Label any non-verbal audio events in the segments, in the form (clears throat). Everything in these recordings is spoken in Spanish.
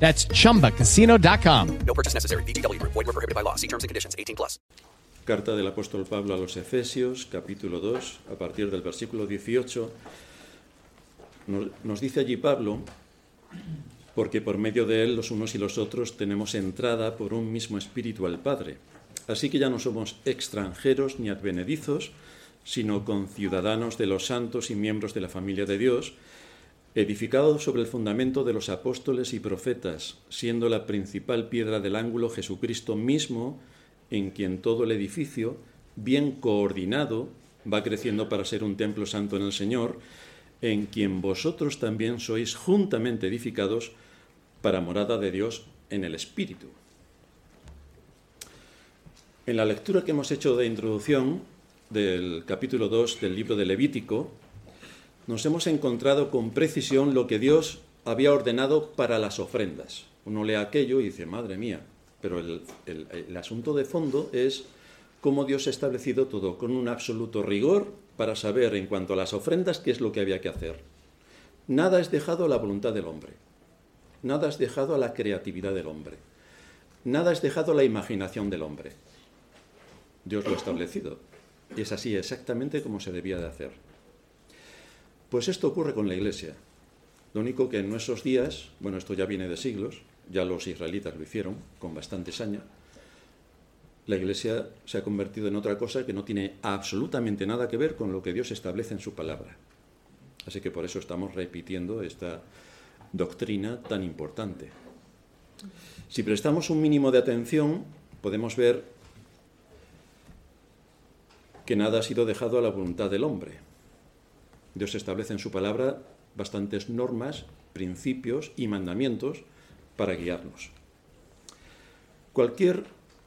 That's chumbacasino.com. No purchase necessary. VGW Group. Void were prohibited by law. See terms and conditions. 18 plus. Carta del apóstol Pablo a los Efesios, capítulo 2, a partir del versículo 18, nos, nos dice allí Pablo, porque por medio de él los unos y los otros tenemos entrada por un mismo espíritu al Padre. Así que ya no somos extranjeros ni advenedizos, sino conciudadanos de los santos y miembros de la familia de Dios, edificados sobre el fundamento de los apóstoles y profetas, siendo la principal piedra del ángulo Jesucristo mismo, en quien todo el edificio, bien coordinado, va creciendo para ser un templo santo en el Señor, en quien vosotros también sois juntamente edificados para morada de Dios en el Espíritu. En la lectura que hemos hecho de introducción del capítulo 2 del libro de Levítico, nos hemos encontrado con precisión lo que Dios había ordenado para las ofrendas. Uno lee aquello y dice, madre mía, pero el, el, asunto de fondo es cómo Dios ha establecido todo con un absoluto rigor para saber en cuanto a las ofrendas qué es lo que había que hacer. Nada es dejado a la voluntad del hombre, nada es dejado a la creatividad del hombre, nada es dejado a la imaginación del hombre. Dios lo ha establecido y es así exactamente como se debía de hacer. Pues esto ocurre con la Iglesia. Lo único que en nuestros días, bueno, esto ya viene de siglos, ya los israelitas lo hicieron con bastante saña, la Iglesia se ha convertido en otra cosa que no tiene absolutamente nada que ver con lo que Dios establece en su palabra. Así que por eso estamos repitiendo esta doctrina tan importante. Si prestamos un mínimo de atención, podemos ver que nada ha sido dejado a la voluntad del hombre. Dios establece en su palabra bastantes normas, principios y mandamientos para guiarnos. Cualquier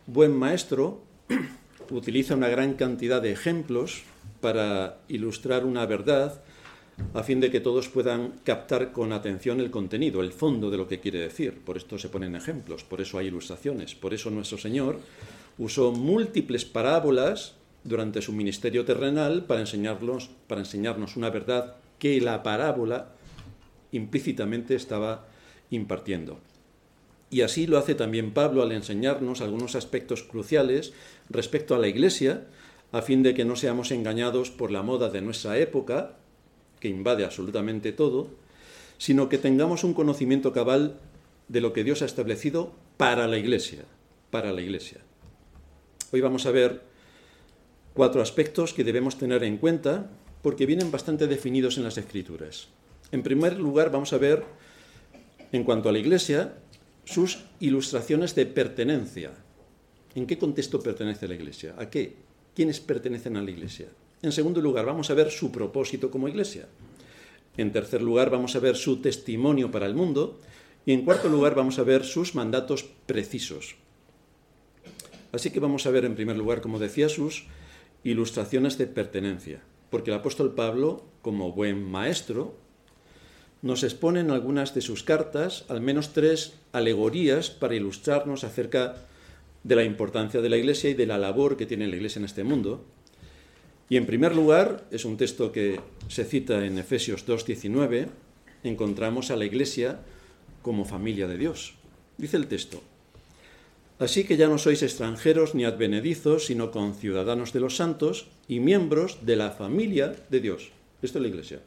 buen maestro (clears throat) utiliza una gran cantidad de ejemplos para ilustrar una verdad a fin de que todos puedan captar con atención el contenido, el fondo de lo que quiere decir. Por esto se ponen ejemplos, por eso hay ilustraciones, por eso nuestro Señor usó múltiples parábolas durante su ministerio terrenal para enseñarnos, para enseñarnos una verdad que la parábola implícitamente estaba impartiendo. Y así lo hace también Pablo al enseñarnos algunos aspectos cruciales respecto a la Iglesia, a fin de que no seamos engañados por la moda de nuestra época, que invade absolutamente todo, sino que tengamos un conocimiento cabal de lo que Dios ha establecido para la Iglesia, para la Iglesia. Hoy vamos a ver cuatro aspectos que debemos tener en cuenta porque vienen bastante definidos en las Escrituras. En primer lugar, vamos a ver, en cuanto a la Iglesia, sus ilustraciones de pertenencia. ¿En qué contexto pertenece la Iglesia? ¿A qué? ¿Quiénes pertenecen a la Iglesia? En segundo lugar, vamos a ver su propósito como Iglesia. En tercer lugar, vamos a ver su testimonio para el mundo. Y en cuarto lugar, vamos a ver sus mandatos precisos. Así que vamos a ver, en primer lugar, como decía, sus ilustraciones de pertenencia. Porque el apóstol Pablo, como buen maestro, nos expone en algunas de sus cartas al menos tres alegorías para ilustrarnos acerca de la importancia de la Iglesia y de la labor que tiene la Iglesia en este mundo. Y en primer lugar, es un texto que se cita en Efesios 2.19, encontramos a la Iglesia como familia de Dios. Dice el texto, Así que ya no sois extranjeros ni advenedizos, sino conciudadanos de los santos y miembros de la familia de Dios. Esto es la Iglesia.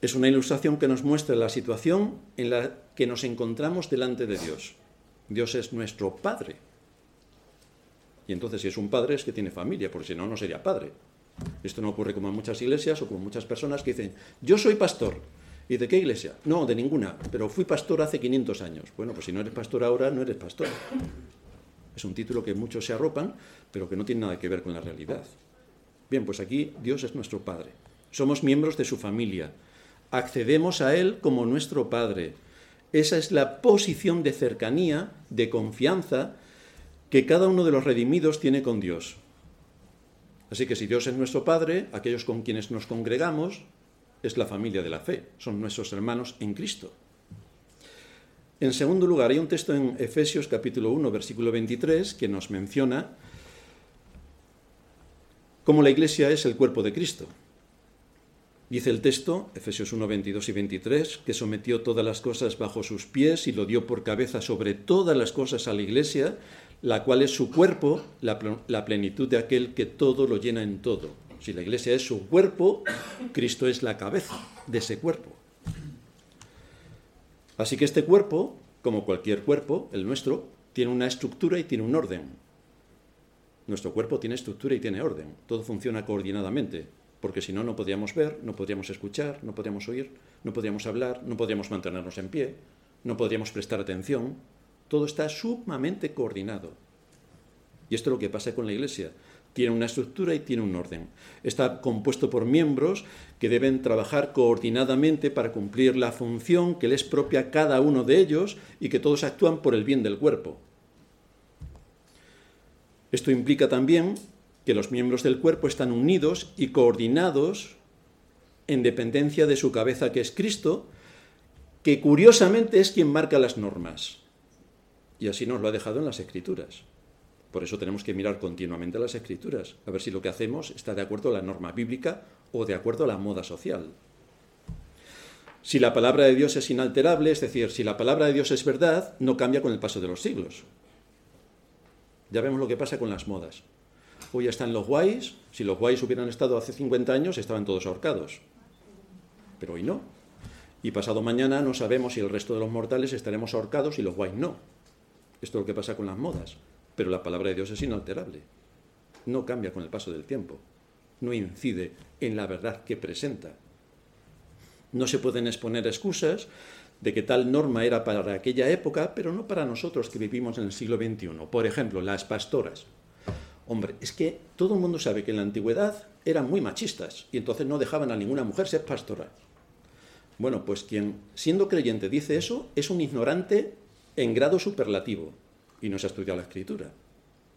Es una ilustración que nos muestra la situación en la que nos encontramos delante de Dios. Dios es nuestro Padre Y entonces, si es un padre, es que tiene familia, porque si no, no sería padre. Esto no ocurre como en muchas iglesias o como muchas personas que dicen, yo soy pastor. ¿Y de qué iglesia? No, de ninguna, pero fui pastor hace 500 años. Bueno, pues si no eres pastor ahora, no eres pastor. Es un título que muchos se arropan, pero que no tiene nada que ver con la realidad. Bien, pues aquí Dios es nuestro Padre. Somos miembros de su familia. Accedemos a Él como nuestro Padre. Esa es la posición de cercanía, de confianza, que cada uno de los redimidos tiene con Dios. Así que si Dios es nuestro Padre, aquellos con quienes nos congregamos es la familia de la fe, son nuestros hermanos en Cristo. En segundo lugar, hay un texto en Efesios capítulo 1, versículo 23, que nos menciona cómo la iglesia es el cuerpo de Cristo. Dice el texto, Efesios 1, 22 y 23, que sometió todas las cosas bajo sus pies y lo dio por cabeza sobre todas las cosas a la iglesia, la cual es su cuerpo, la, la plenitud de aquel que todo lo llena en todo. Si la iglesia es su cuerpo, Cristo es la cabeza de ese cuerpo. Así que este cuerpo, como cualquier cuerpo, el nuestro, tiene una estructura y tiene un orden. Nuestro cuerpo tiene estructura y tiene orden. Todo funciona coordinadamente, porque si no, no podríamos ver, no podríamos escuchar, no podríamos oír, no podríamos hablar, no podríamos mantenernos en pie, no podríamos prestar atención. Todo está sumamente coordinado. Y esto es lo que pasa con la Iglesia tiene una estructura y tiene un orden. Está compuesto por miembros que deben trabajar coordinadamente para cumplir la función que les propia cada uno de ellos y que todos actúan por el bien del cuerpo. Esto implica también que los miembros del cuerpo están unidos y coordinados en dependencia de su cabeza que es Cristo, que curiosamente es quien marca las normas. Y así nos lo ha dejado en las Escrituras. Por eso tenemos que mirar continuamente las escrituras, a ver si lo que hacemos está de acuerdo a la norma bíblica o de acuerdo a la moda social. Si la palabra de Dios es inalterable, es decir, si la palabra de Dios es verdad, no cambia con el paso de los siglos. Ya vemos lo que pasa con las modas. Hoy están los guays, si los guays hubieran estado hace 50 años, estaban todos ahorcados. Pero hoy no. Y pasado mañana no sabemos si el resto de los mortales estaremos ahorcados y los guays no. Esto es lo que pasa con las modas. Pero la palabra de Dios es inalterable. No cambia con el paso del tiempo. No incide en la verdad que presenta. No se pueden exponer excusas de que tal norma era para aquella época, pero no para nosotros que vivimos en el siglo XXI. Por ejemplo, las pastoras. Hombre, es que todo el mundo sabe que en la antigüedad eran muy machistas y entonces no dejaban a ninguna mujer ser pastora. Bueno, pues quien siendo creyente dice eso es un ignorante en grado superlativo y no se ha estudiado la escritura.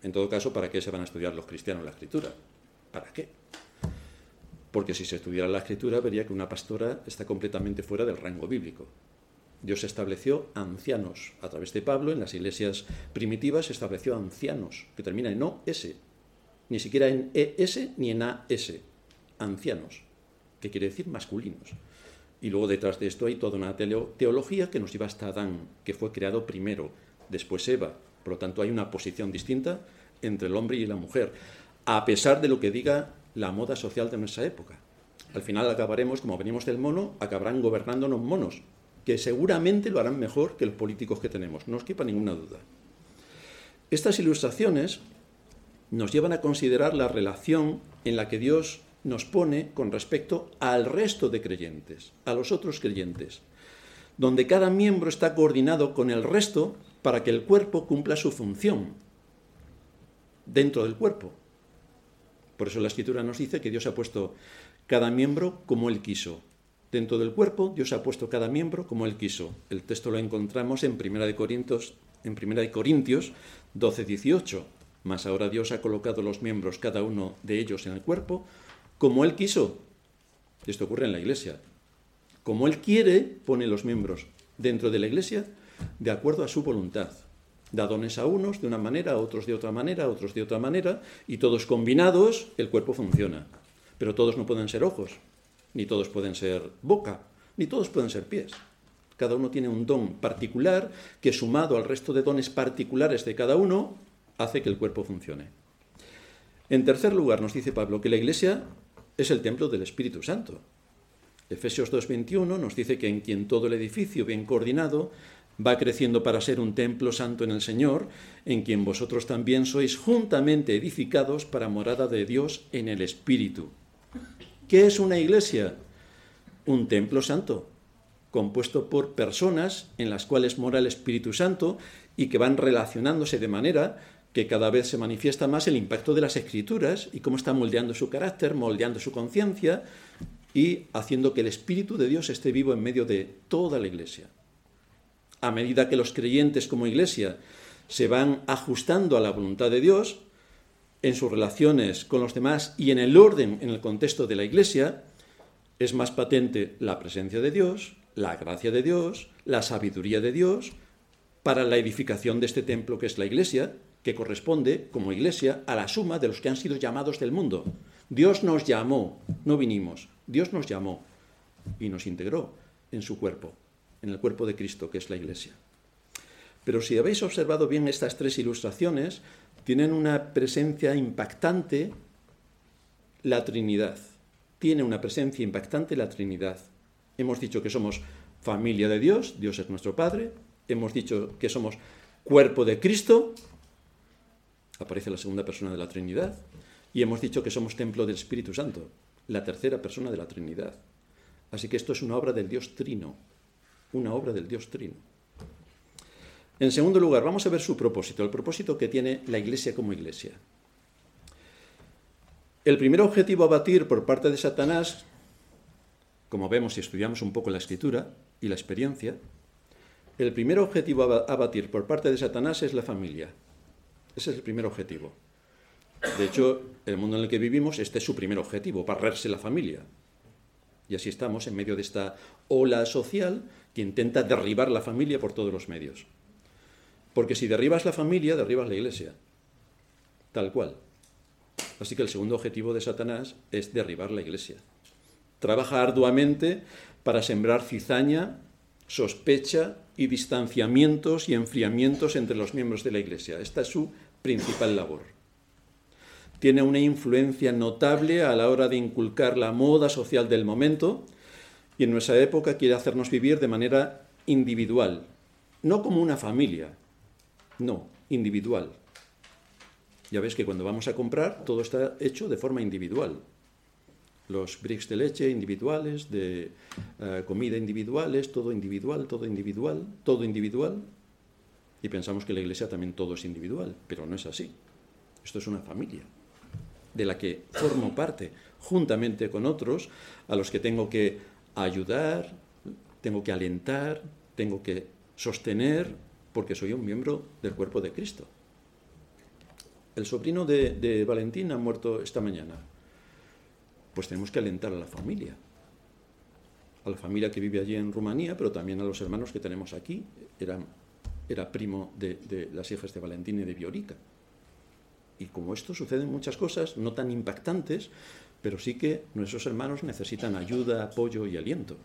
En todo caso, ¿para qué se van a estudiar los cristianos la escritura? ¿Para qué? Porque si se estudiara la escritura vería que una pastora está completamente fuera del rango bíblico. Dios estableció ancianos. A través de Pablo, en las iglesias primitivas, se estableció ancianos, que termina en O-S. Ni siquiera en ES ni en AS. Ancianos, que quiere decir masculinos. Y luego detrás de esto hay toda una teología que nos lleva hasta Adán, que fue creado primero, después Eva, por lo tanto, hay una posición distinta entre el hombre y la mujer, a pesar de lo que diga la moda social de nuestra época. Al final acabaremos, como venimos del mono, acabarán gobernándonos monos, que seguramente lo harán mejor que los políticos que tenemos, no os quepa ninguna duda. Estas ilustraciones nos llevan a considerar la relación en la que Dios nos pone con respecto al resto de creyentes, a los otros creyentes, donde cada miembro está coordinado con el resto para que el cuerpo cumpla su función dentro del cuerpo. Por eso la escritura nos dice que Dios ha puesto cada miembro como Él quiso. Dentro del cuerpo, Dios ha puesto cada miembro como Él quiso. El texto lo encontramos en 1 de Corintios, en 1 Corintios 12, 18. Mas ahora Dios ha colocado los miembros, cada uno de ellos, en el cuerpo, como Él quiso. Esto ocurre en la iglesia. Como Él quiere, pone los miembros dentro de la iglesia de acuerdo a su voluntad. Da dones a unos de una manera, a otros de otra manera, a otros de otra manera, y todos combinados el cuerpo funciona. Pero todos no pueden ser ojos, ni todos pueden ser boca, ni todos pueden ser pies. Cada uno tiene un don particular que sumado al resto de dones particulares de cada uno hace que el cuerpo funcione. En tercer lugar, nos dice Pablo que la iglesia es el templo del Espíritu Santo. Efesios 2.21 nos dice que en quien todo el edificio bien coordinado va creciendo para ser un templo santo en el Señor, en quien vosotros también sois juntamente edificados para morada de Dios en el Espíritu. ¿Qué es una iglesia? Un templo santo, compuesto por personas en las cuales mora el Espíritu Santo y que van relacionándose de manera que cada vez se manifiesta más el impacto de las escrituras y cómo está moldeando su carácter, moldeando su conciencia y haciendo que el Espíritu de Dios esté vivo en medio de toda la iglesia. A medida que los creyentes como iglesia se van ajustando a la voluntad de Dios en sus relaciones con los demás y en el orden, en el contexto de la iglesia, es más patente la presencia de Dios, la gracia de Dios, la sabiduría de Dios para la edificación de este templo que es la iglesia, que corresponde, como iglesia, a la suma de los que han sido llamados del mundo. Dios nos llamó, no vinimos, Dios nos llamó y nos integró en su cuerpo, en el cuerpo de Cristo, que es la iglesia. Pero si habéis observado bien estas tres ilustraciones, tienen una presencia impactante la Trinidad. Tiene una presencia impactante la Trinidad. Hemos dicho que somos familia de Dios, Dios es nuestro Padre. Hemos dicho que somos cuerpo de Cristo, aparece la segunda persona de la Trinidad, y hemos dicho que somos templo del Espíritu Santo, la tercera persona de la Trinidad. Así que esto es una obra del Dios Trino, una obra del Dios Trino. En segundo lugar, vamos a ver su propósito, el propósito que tiene la Iglesia como Iglesia. El primer objetivo a batir por parte de Satanás, como vemos si estudiamos un poco la escritura y la experiencia, el primer objetivo a batir por parte de Satanás es la familia, ese es el primer objetivo. De hecho, el mundo en el que vivimos, este es su primer objetivo, barrerse la familia. Y así estamos en medio de esta ola social que intenta derribar la familia por todos los medios. Porque si derribas la familia, derribas la iglesia. Tal cual. Así que el segundo objetivo de Satanás es derribar la iglesia. Trabaja arduamente para sembrar cizaña, sospecha y distanciamientos y enfriamientos entre los miembros de la iglesia. Esta es su principal labor. Tiene una influencia notable a la hora de inculcar la moda social del momento y en nuestra época quiere hacernos vivir de manera individual, no como una familia, no, individual. Ya ves que cuando vamos a comprar todo está hecho de forma individual. Los bricks de leche individuales, de eh, comida individuales, todo individual, todo individual, todo individual. Y pensamos que la iglesia también todo es individual, pero no es así. Esto es una familia de la que formo parte juntamente con otros a los que tengo que ayudar, tengo que alentar, tengo que sostener, porque soy un miembro del cuerpo de Cristo. El sobrino de, de Valentín ha muerto esta mañana. Pues tenemos que alentar a la familia, a la familia que vive allí en Rumanía, pero también a los hermanos que tenemos aquí. Eran era primo de, las hijas de Valentín y de Viorica. Y como esto suceden muchas cosas, no tan impactantes, pero sí que nuestros hermanos necesitan ayuda, apoyo y aliento.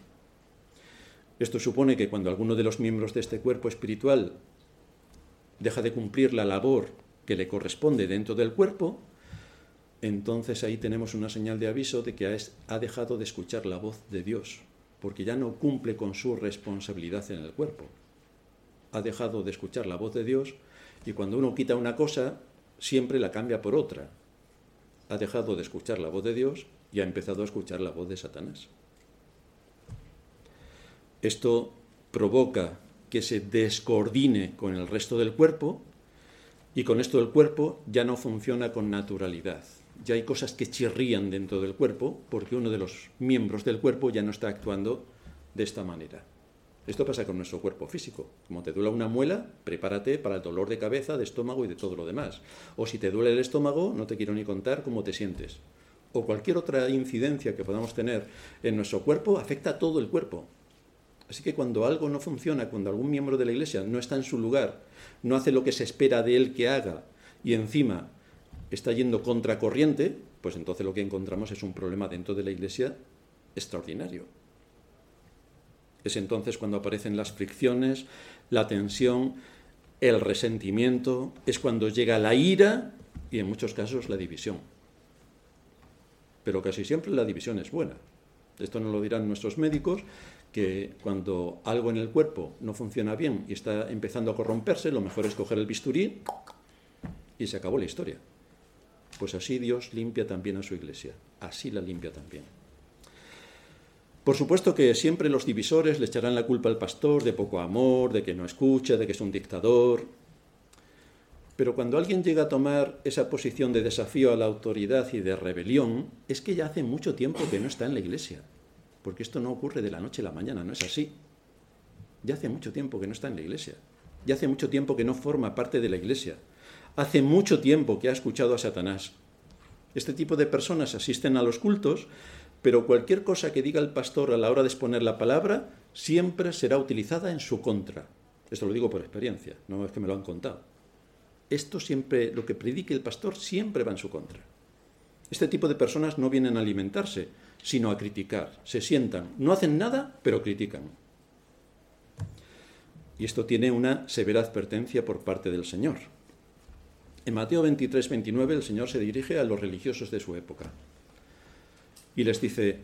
Esto supone que cuando alguno de los miembros de este cuerpo espiritual deja de cumplir la labor que le corresponde dentro del cuerpo, entonces ahí tenemos una señal de aviso de que ha dejado de escuchar la voz de Dios, porque ya no cumple con su responsabilidad en el cuerpo ha dejado de escuchar la voz de Dios y cuando uno quita una cosa, siempre la cambia por otra. Ha dejado de escuchar la voz de Dios y ha empezado a escuchar la voz de Satanás. Esto provoca que se descoordine con el resto del cuerpo y con esto el cuerpo ya no funciona con naturalidad. Ya hay cosas que chirrían dentro del cuerpo porque uno de los miembros del cuerpo ya no está actuando de esta manera. Esto pasa con nuestro cuerpo físico. Como te duele una muela, prepárate para el dolor de cabeza, de estómago y de todo lo demás. O si te duele el estómago, no te quiero ni contar cómo te sientes. O cualquier otra incidencia que podamos tener en nuestro cuerpo afecta a todo el cuerpo. Así que cuando algo no funciona, cuando algún miembro de la iglesia no está en su lugar, no hace lo que se espera de él que haga y encima está yendo contracorriente, pues entonces lo que encontramos es un problema dentro de la iglesia extraordinario. Es entonces cuando aparecen las fricciones, la tensión, el resentimiento, es cuando llega la ira y en muchos casos la división. Pero casi siempre la división es buena. Esto nos lo dirán nuestros médicos, que cuando algo en el cuerpo no funciona bien y está empezando a corromperse, lo mejor es coger el bisturí y se acabó la historia. Pues así Dios limpia también a su iglesia, así la limpia también. Por supuesto que siempre los divisores le echarán la culpa al pastor de poco amor, de que no escucha, de que es un dictador. Pero cuando alguien llega a tomar esa posición de desafío a la autoridad y de rebelión, es que ya hace mucho tiempo que no está en la iglesia. Porque esto no ocurre de la noche a la mañana, no es así. Ya hace mucho tiempo que no está en la iglesia. Ya hace mucho tiempo que no forma parte de la iglesia. Hace mucho tiempo que ha escuchado a Satanás. Este tipo de personas asisten a los cultos, pero cualquier cosa que diga el pastor a la hora de exponer la palabra siempre será utilizada en su contra. Esto lo digo por experiencia, no es que me lo han contado. Esto siempre, lo que predique el pastor siempre va en su contra. Este tipo de personas no vienen a alimentarse, sino a criticar. Se sientan, no hacen nada, pero critican. Y esto tiene una severa advertencia por parte del Señor. En Mateo 23, 29 el Señor se dirige a los religiosos de su época y les dice,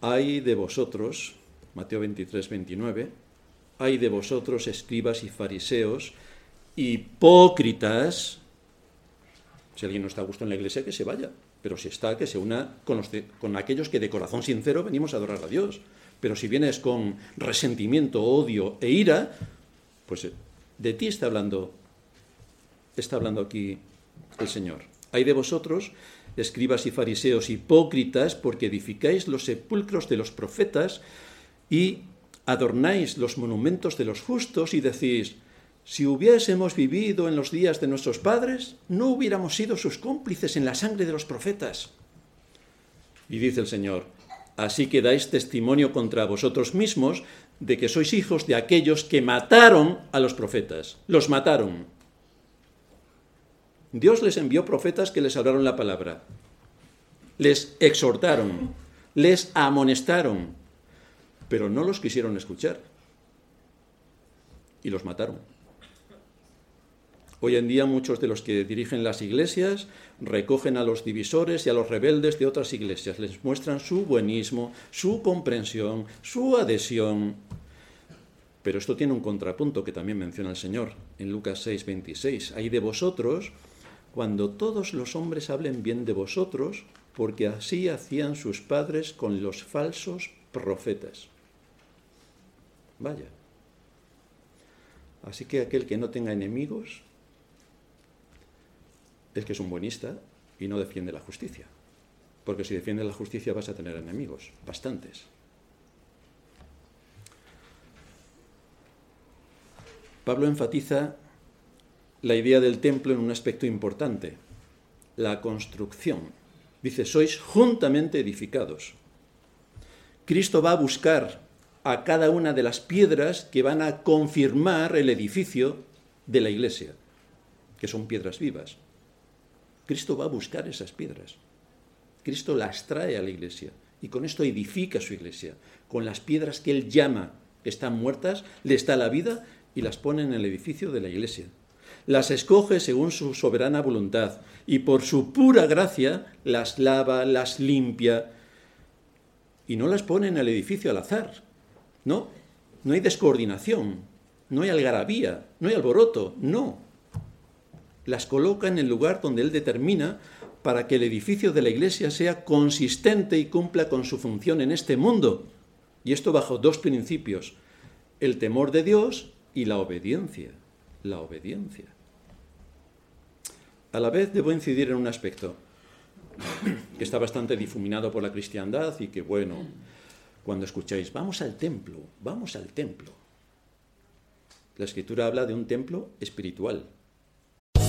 ay de vosotros, Mateo 23, 29, ay de vosotros escribas y fariseos, hipócritas, si alguien no está a gusto en la iglesia, que se vaya, pero si está, que se una con, aquellos que de corazón sincero venimos a adorar a Dios. Pero si vienes con resentimiento, odio e ira, pues de ti está hablando está hablando aquí el Señor. Hay de vosotros, escribas y fariseos hipócritas, porque edificáis los sepulcros de los profetas y adornáis los monumentos de los justos y decís, si hubiésemos vivido en los días de nuestros padres, no hubiéramos sido sus cómplices en la sangre de los profetas. Y dice el Señor, así que dais testimonio contra vosotros mismos de que sois hijos de aquellos que mataron a los profetas. Los mataron. Dios les envió profetas que les hablaron la palabra, les exhortaron, les amonestaron, pero no los quisieron escuchar y los mataron. Hoy en día muchos de los que dirigen las iglesias recogen a los divisores y a los rebeldes de otras iglesias, les muestran su buenismo, su comprensión, su adhesión. Pero esto tiene un contrapunto que también menciona el Señor en Lucas 6, 26. Hay de vosotros cuando todos los hombres hablen bien de vosotros, porque así hacían sus padres con los falsos profetas. Vaya. Así que aquel que no tenga enemigos es que es un buenista y no defiende la justicia. Porque si defiende la justicia vas a tener enemigos, bastantes. Pablo enfatiza la idea del templo en un aspecto importante, la construcción. Dice, sois juntamente edificados. Cristo va a buscar a cada una de las piedras que van a confirmar el edificio de la iglesia, que son piedras vivas. Cristo va a buscar esas piedras. Cristo las trae a la iglesia y con esto edifica su iglesia. Con las piedras que él llama están muertas, les da la vida y las pone en el edificio de la iglesia las escoge según su soberana voluntad y por su pura gracia las lava, las limpia y no las pone en el edificio al azar. No, no hay descoordinación, no hay algarabía, no hay alboroto, no. Las coloca en el lugar donde Él determina para que el edificio de la iglesia sea consistente y cumpla con su función en este mundo. Y esto bajo dos principios, el temor de Dios y la obediencia. La obediencia. A la vez debo incidir en un aspecto que está bastante difuminado por la cristiandad y que, bueno, cuando escucháis, vamos al templo, vamos al templo. La escritura habla de un templo espiritual.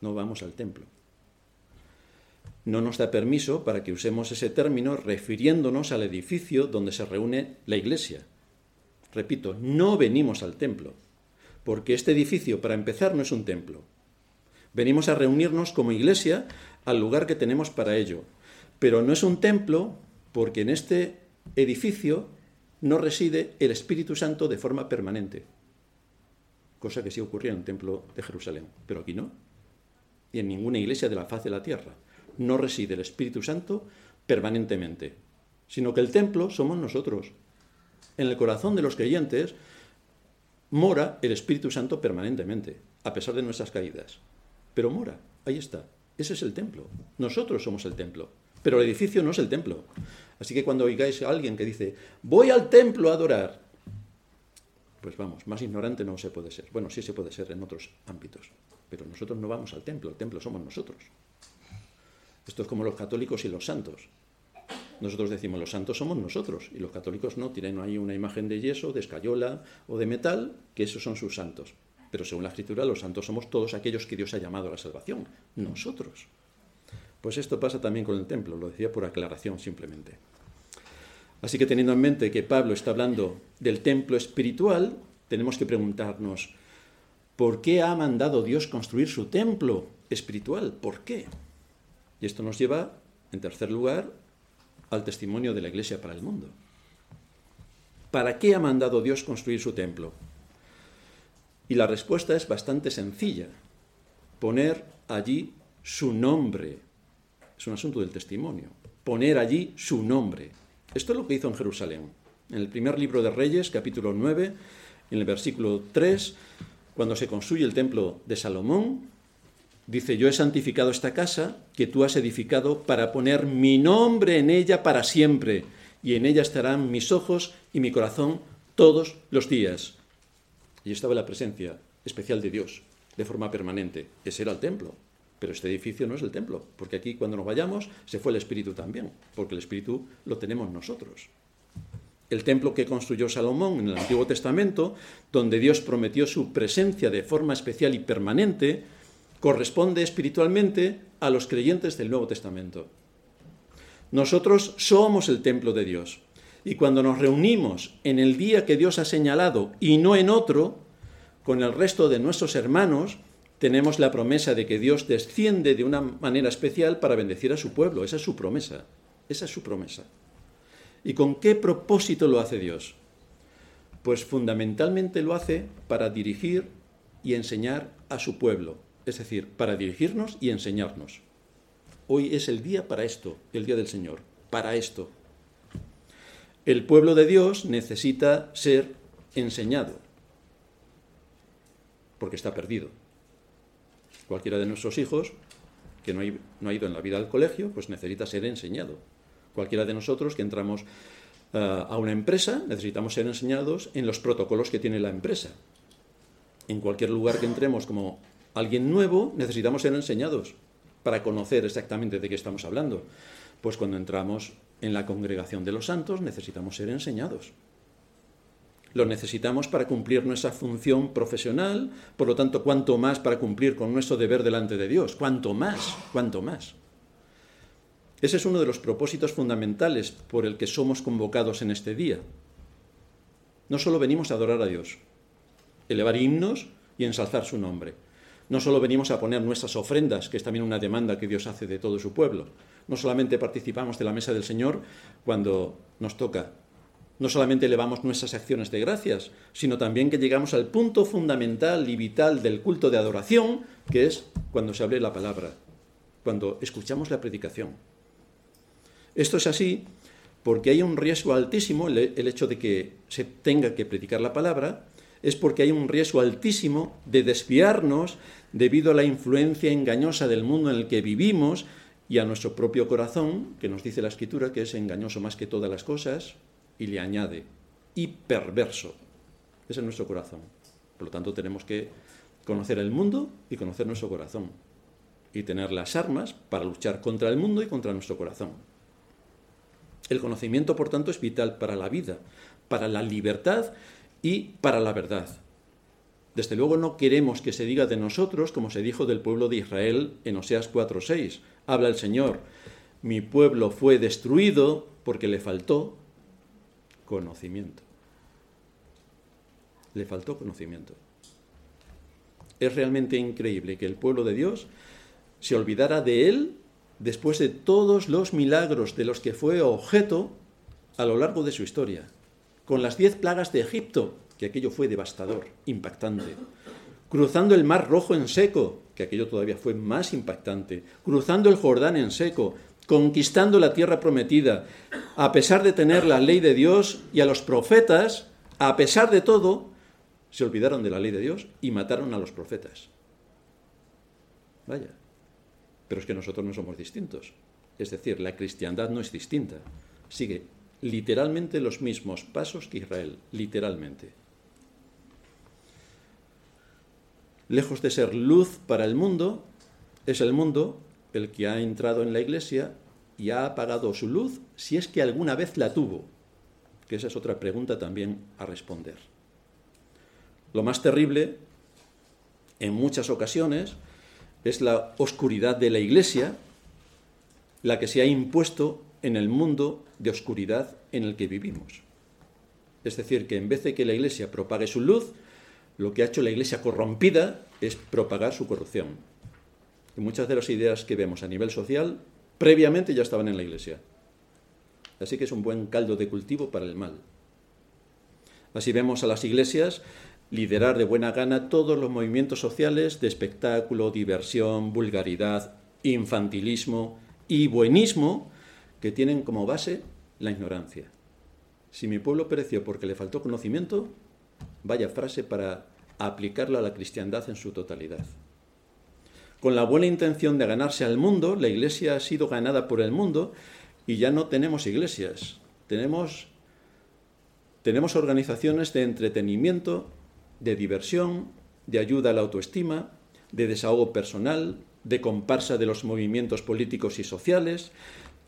No vamos al templo. no nos da permiso para que usemos ese término refiriéndonos al edificio donde se reúne la iglesia, Repito, no venimos al templo, porque este edificio, para empezar, no es un templo. Venimos a reunirnos como iglesia al lugar que tenemos para ello, pero no es un templo porque en este edificio no reside el Espíritu Santo de forma permanente, cosa que sí ocurría en el templo de Jerusalén, pero aquí no, y en ninguna iglesia de la faz de la tierra. No reside el Espíritu Santo permanentemente, sino que el templo somos nosotros. En el corazón de los creyentes mora el Espíritu Santo permanentemente, a pesar de nuestras caídas. Pero mora, ahí está. Ese es el templo. Nosotros somos el templo. Pero el edificio no es el templo. Así que cuando oigáis a alguien que dice, voy al templo a adorar, pues vamos, más ignorante no se puede ser. Bueno, sí se puede ser en otros ámbitos, pero nosotros no vamos al templo, el templo somos nosotros. Esto es como los católicos y los santos. Nosotros decimos, los santos somos nosotros, y los católicos no, tienen ahí una imagen de yeso, de escayola o de metal, que esos son sus santos. Pero según la escritura, los santos somos todos aquellos que Dios ha llamado a la salvación, nosotros. Pues esto pasa también con el templo, lo decía por aclaración simplemente. Así que teniendo en mente que Pablo está hablando del templo espiritual, tenemos que preguntarnos, ¿por qué ha mandado Dios construir su templo espiritual? ¿Por qué? Y esto nos lleva, en tercer lugar, al testimonio de la Iglesia para el mundo. ¿Para qué ha mandado Dios construir su templo? Y la respuesta es bastante sencilla. Poner allí su nombre. Es un asunto del testimonio. Poner allí su nombre. Esto es lo que hizo en Jerusalén. En el primer libro de Reyes, capítulo 9, en el versículo 3, cuando se construye el templo de Salomón, dice, yo he santificado esta casa que tú has edificado para poner mi nombre en ella para siempre, y en ella estarán mis ojos y mi corazón todos los días. Y estaba la presencia especial de Dios, de forma permanente. Ese era el templo. Pero este edificio no es el templo, porque aquí cuando nos vayamos se fue el Espíritu también, porque el Espíritu lo tenemos nosotros. El templo que construyó Salomón en el Antiguo Testamento, donde Dios prometió su presencia de forma especial y permanente, corresponde espiritualmente a los creyentes del Nuevo Testamento. Nosotros somos el templo de Dios. Y cuando nos reunimos en el día que Dios ha señalado y no en otro, con el resto de nuestros hermanos, tenemos la promesa de que Dios desciende de una manera especial para bendecir a su pueblo. Esa es su promesa. Esa es su promesa. ¿Y con qué propósito lo hace Dios? Pues fundamentalmente lo hace para dirigir y enseñar a su pueblo, es decir, para dirigirnos y enseñarnos. Hoy es el día para esto, el día del Señor, para esto. El pueblo de Dios necesita ser enseñado, porque está perdido. Cualquiera de nuestros hijos que no, ha ido en la vida al colegio, pues necesita ser enseñado. Cualquiera de nosotros que entramos eh, a una empresa, necesitamos ser enseñados en los protocolos que tiene la empresa. En cualquier lugar que entremos como alguien nuevo, necesitamos ser enseñados para conocer exactamente de qué estamos hablando. Pues cuando entramos en la congregación de los santos, necesitamos ser enseñados. Lo necesitamos para cumplir nuestra función profesional, por lo tanto, cuanto más para cumplir con nuestro deber delante de Dios, cuanto más, cuanto más. Ese es uno de los propósitos fundamentales por el que somos convocados en este día. No solo venimos a adorar a Dios, elevar himnos y ensalzar su nombre. No solo venimos a poner nuestras ofrendas, que es también una demanda que Dios hace de todo su pueblo. No solamente participamos de la mesa del Señor cuando nos toca no solamente elevamos nuestras acciones de gracias, sino también que llegamos al punto fundamental y vital del culto de adoración, que es cuando se abre la palabra, cuando escuchamos la predicación. Esto es así porque hay un riesgo altísimo, el hecho de que se tenga que predicar la palabra, es porque hay un riesgo altísimo de desviarnos debido a la influencia engañosa del mundo en el que vivimos y a nuestro propio corazón, que nos dice la escritura que es engañoso más que todas las cosas, y le añade, y perverso. Ese es nuestro corazón. Por lo tanto, tenemos que conocer el mundo y conocer nuestro corazón. Y tener las armas para luchar contra el mundo y contra nuestro corazón. El conocimiento, por tanto, es vital para la vida, para la libertad y para la verdad. Desde luego no queremos que se diga de nosotros como se dijo del pueblo de Israel en Oseas 4:6. Habla el Señor, mi pueblo fue destruido porque le faltó conocimiento. Le faltó conocimiento. Es realmente increíble que el pueblo de Dios se olvidara de él después de todos los milagros de los que fue objeto a lo largo de su historia, con las diez plagas de Egipto, que aquello fue devastador, impactante, cruzando el Mar Rojo en seco, que aquello todavía fue más impactante, cruzando el Jordán en seco, conquistando la tierra prometida, a pesar de tener la ley de Dios y a los profetas, a pesar de todo, se olvidaron de la ley de Dios y mataron a los profetas. Vaya. Pero es que nosotros no somos distintos. Es decir, la cristiandad no es distinta. Sigue literalmente los mismos pasos que Israel, literalmente. Lejos de ser luz para el mundo, es el mundo el que ha entrado en la iglesia y ha apagado su luz si es que alguna vez la tuvo, que esa es otra pregunta también a responder. Lo más terrible, en muchas ocasiones, es la oscuridad de la iglesia, la que se ha impuesto en el mundo de oscuridad en el que vivimos. Es decir, que en vez de que la iglesia propague su luz, lo que ha hecho la iglesia corrompida es propagar su corrupción. Y muchas de las ideas que vemos a nivel social previamente ya estaban en la iglesia. Así que es un buen caldo de cultivo para el mal. Así vemos a las iglesias liderar de buena gana todos los movimientos sociales de espectáculo, diversión, vulgaridad, infantilismo y buenismo que tienen como base la ignorancia. Si mi pueblo pereció porque le faltó conocimiento, vaya frase para aplicarla a la cristiandad en su totalidad. Con la buena intención de ganarse al mundo, la iglesia ha sido ganada por el mundo y ya no tenemos iglesias, tenemos, tenemos organizaciones de entretenimiento de diversión, de ayuda a la autoestima, de desahogo personal, de comparsa de los movimientos políticos y sociales,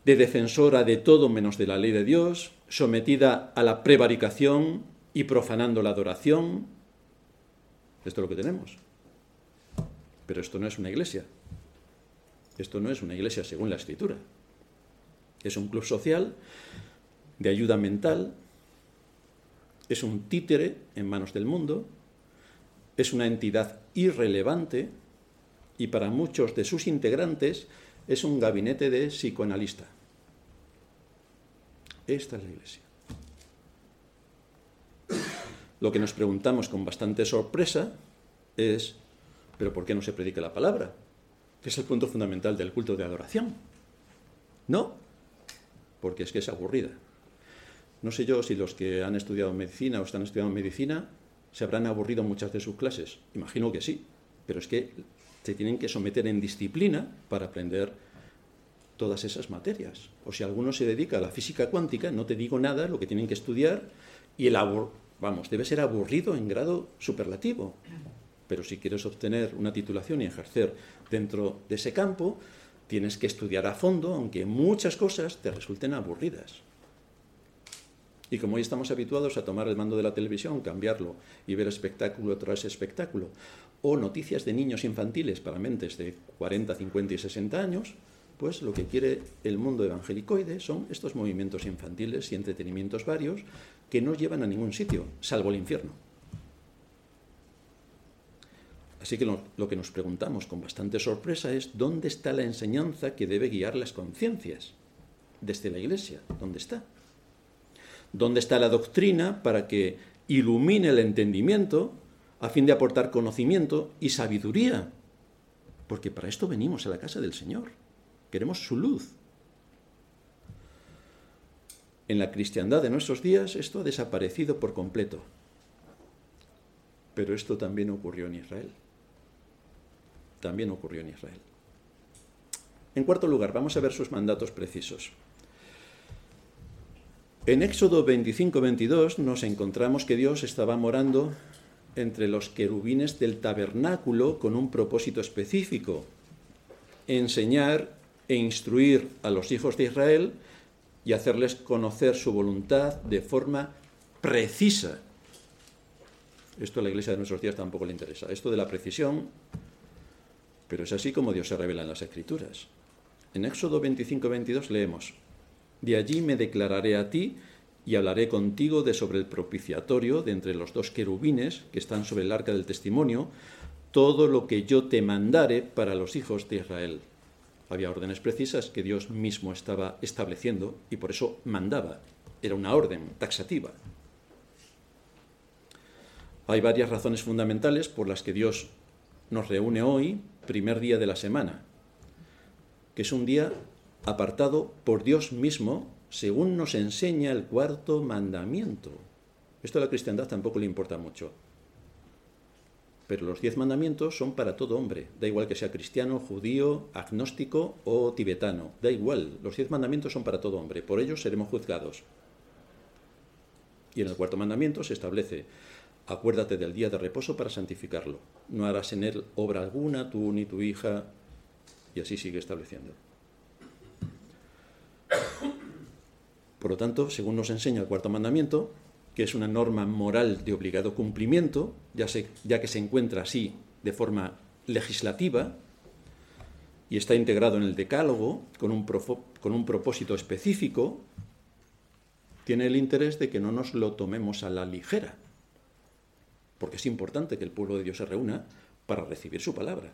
de defensora de todo menos de la ley de Dios, sometida a la prevaricación y profanando la adoración. Esto es lo que tenemos. Pero esto no es una iglesia. Esto no es una iglesia según la escritura. Es un club social de ayuda mental, es un títere en manos del mundo, es una entidad irrelevante y para muchos de sus integrantes es un gabinete de psicoanalista. Esta es la Iglesia. Lo que nos preguntamos con bastante sorpresa es, ¿pero por qué no se predica la palabra? Que es el punto fundamental del culto de adoración. No, porque es que es aburrida. No sé yo si los que han estudiado medicina o están estudiando medicina ¿Se habrán aburrido muchas de sus clases? Imagino que sí, pero es que se tienen que someter en disciplina para aprender todas esas materias. O si alguno se dedica a la física cuántica, no te digo nada, lo que tienen que estudiar, y el vamos, debe ser aburrido en grado superlativo. Pero si quieres obtener una titulación y ejercer dentro de ese campo, tienes que estudiar a fondo, aunque muchas cosas te resulten aburridas. Y como hoy estamos habituados a tomar el mando de la televisión, cambiarlo y ver espectáculo tras espectáculo, o noticias de niños infantiles para mentes de 40, 50 y 60 años, pues lo que quiere el mundo evangelicoide son estos movimientos infantiles y entretenimientos varios que no llevan a ningún sitio, salvo el infierno. Así que lo, que nos preguntamos con bastante sorpresa es dónde está la enseñanza que debe guiar las conciencias. Desde la Iglesia, ¿dónde está? ¿Dónde está la doctrina para que ilumine el entendimiento a fin de aportar conocimiento y sabiduría? Porque para esto venimos a la casa del Señor. Queremos su luz. En la cristiandad de nuestros días esto ha desaparecido por completo. Pero esto también ocurrió en Israel. También ocurrió en Israel. En cuarto lugar, vamos a ver sus mandatos precisos. En Éxodo 25-22 nos encontramos que Dios estaba morando entre los querubines del tabernáculo con un propósito específico, enseñar e instruir a los hijos de Israel y hacerles conocer su voluntad de forma precisa. Esto a la iglesia de nuestros días tampoco le interesa. Esto de la precisión, pero es así como Dios se revela en las escrituras. En Éxodo 25-22 leemos, de allí me declararé a ti y hablaré contigo de sobre el propiciatorio de entre los dos querubines que están sobre el arca del testimonio, todo lo que yo te mandare para los hijos de Israel. Había órdenes precisas que Dios mismo estaba estableciendo y por eso mandaba. Era una orden taxativa. Hay varias razones fundamentales por las que Dios nos reúne hoy, primer día de la semana, que es un día apartado por Dios mismo, según nos enseña el cuarto mandamiento. Esto a la cristiandad tampoco le importa mucho. Pero los diez mandamientos son para todo hombre, da igual que sea cristiano, judío, agnóstico o tibetano, da igual, los diez mandamientos son para todo hombre, por ellos seremos juzgados. Y en el cuarto mandamiento se establece, acuérdate del día de reposo para santificarlo, no harás en él obra alguna, tú ni tu hija, y así sigue estableciendo. Por lo tanto, según nos enseña el cuarto mandamiento, que es una norma moral de obligado cumplimiento, ya, que se encuentra así de forma legislativa y está integrado en el decálogo con un, con un propósito específico, tiene el interés de que no nos lo tomemos a la ligera, porque es importante que el pueblo de Dios se reúna para recibir su palabra.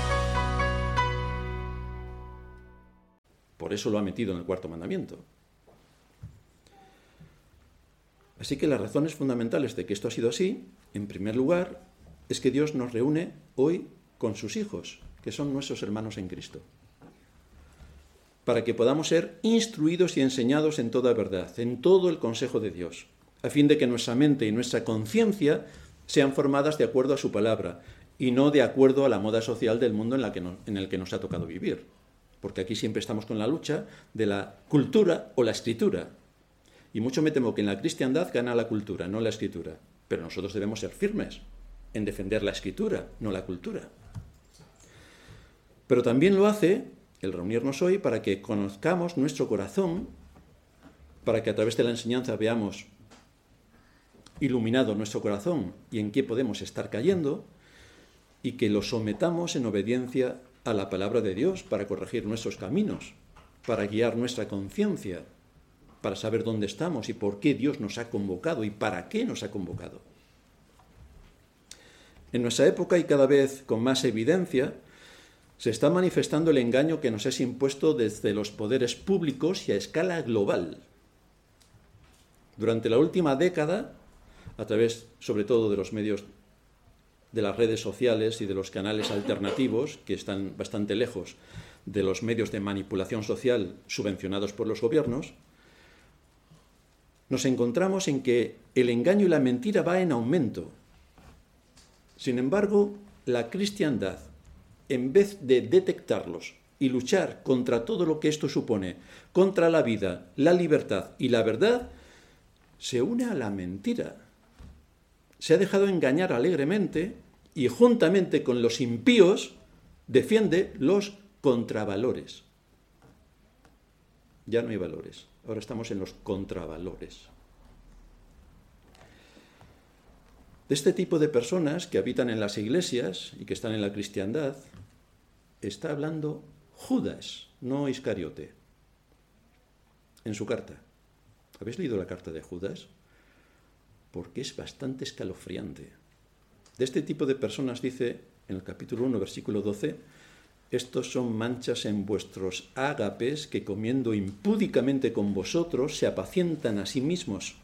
Por eso lo ha metido en el cuarto mandamiento. Así que las razones fundamentales de que esto ha sido así, en primer lugar, es que Dios nos reúne hoy con sus hijos, que son nuestros hermanos en Cristo, para que podamos ser instruidos y enseñados en toda verdad, en todo el consejo de Dios, a fin de que nuestra mente y nuestra conciencia sean formadas de acuerdo a su palabra y no de acuerdo a la moda social del mundo en, en el que nos ha tocado vivir. Porque aquí siempre estamos con la lucha de la cultura o la escritura, y mucho me temo que en la cristiandad gana la cultura, no la escritura. Pero nosotros debemos ser firmes en defender la escritura, no la cultura. Pero también lo hace el reunirnos hoy para que conozcamos nuestro corazón, para que a través de la enseñanza veamos iluminado nuestro corazón y en qué podemos estar cayendo, y que lo sometamos en obediencia a la palabra de Dios para corregir nuestros caminos, para guiar nuestra conciencia, para saber dónde estamos y por qué Dios nos ha convocado y para qué nos ha convocado. En nuestra época y cada vez con más evidencia, se está manifestando el engaño que nos es impuesto desde los poderes públicos y a escala global. Durante la última década, a través sobre todo de los medios de las redes sociales y de los canales alternativos, que están bastante lejos de los medios de manipulación social subvencionados por los gobiernos, nos encontramos en que el engaño y la mentira va en aumento. Sin embargo, la cristiandad, en vez de detectarlos y luchar contra todo lo que esto supone, contra la vida, la libertad y la verdad, se une a la mentira. Se ha dejado engañar alegremente y juntamente con los impíos defiende los contravalores. Ya no hay valores. Ahora estamos en los contravalores. De este tipo de personas que habitan en las iglesias y que están en la cristiandad, está hablando Judas, no Iscariote, en su carta. ¿Habéis leído la carta de Judas? Porque es bastante escalofriante. De este tipo de personas dice en el capítulo 1, versículo 12, estos son manchas en vuestros ágapes que comiendo impúdicamente con vosotros se apacientan a sí mismos.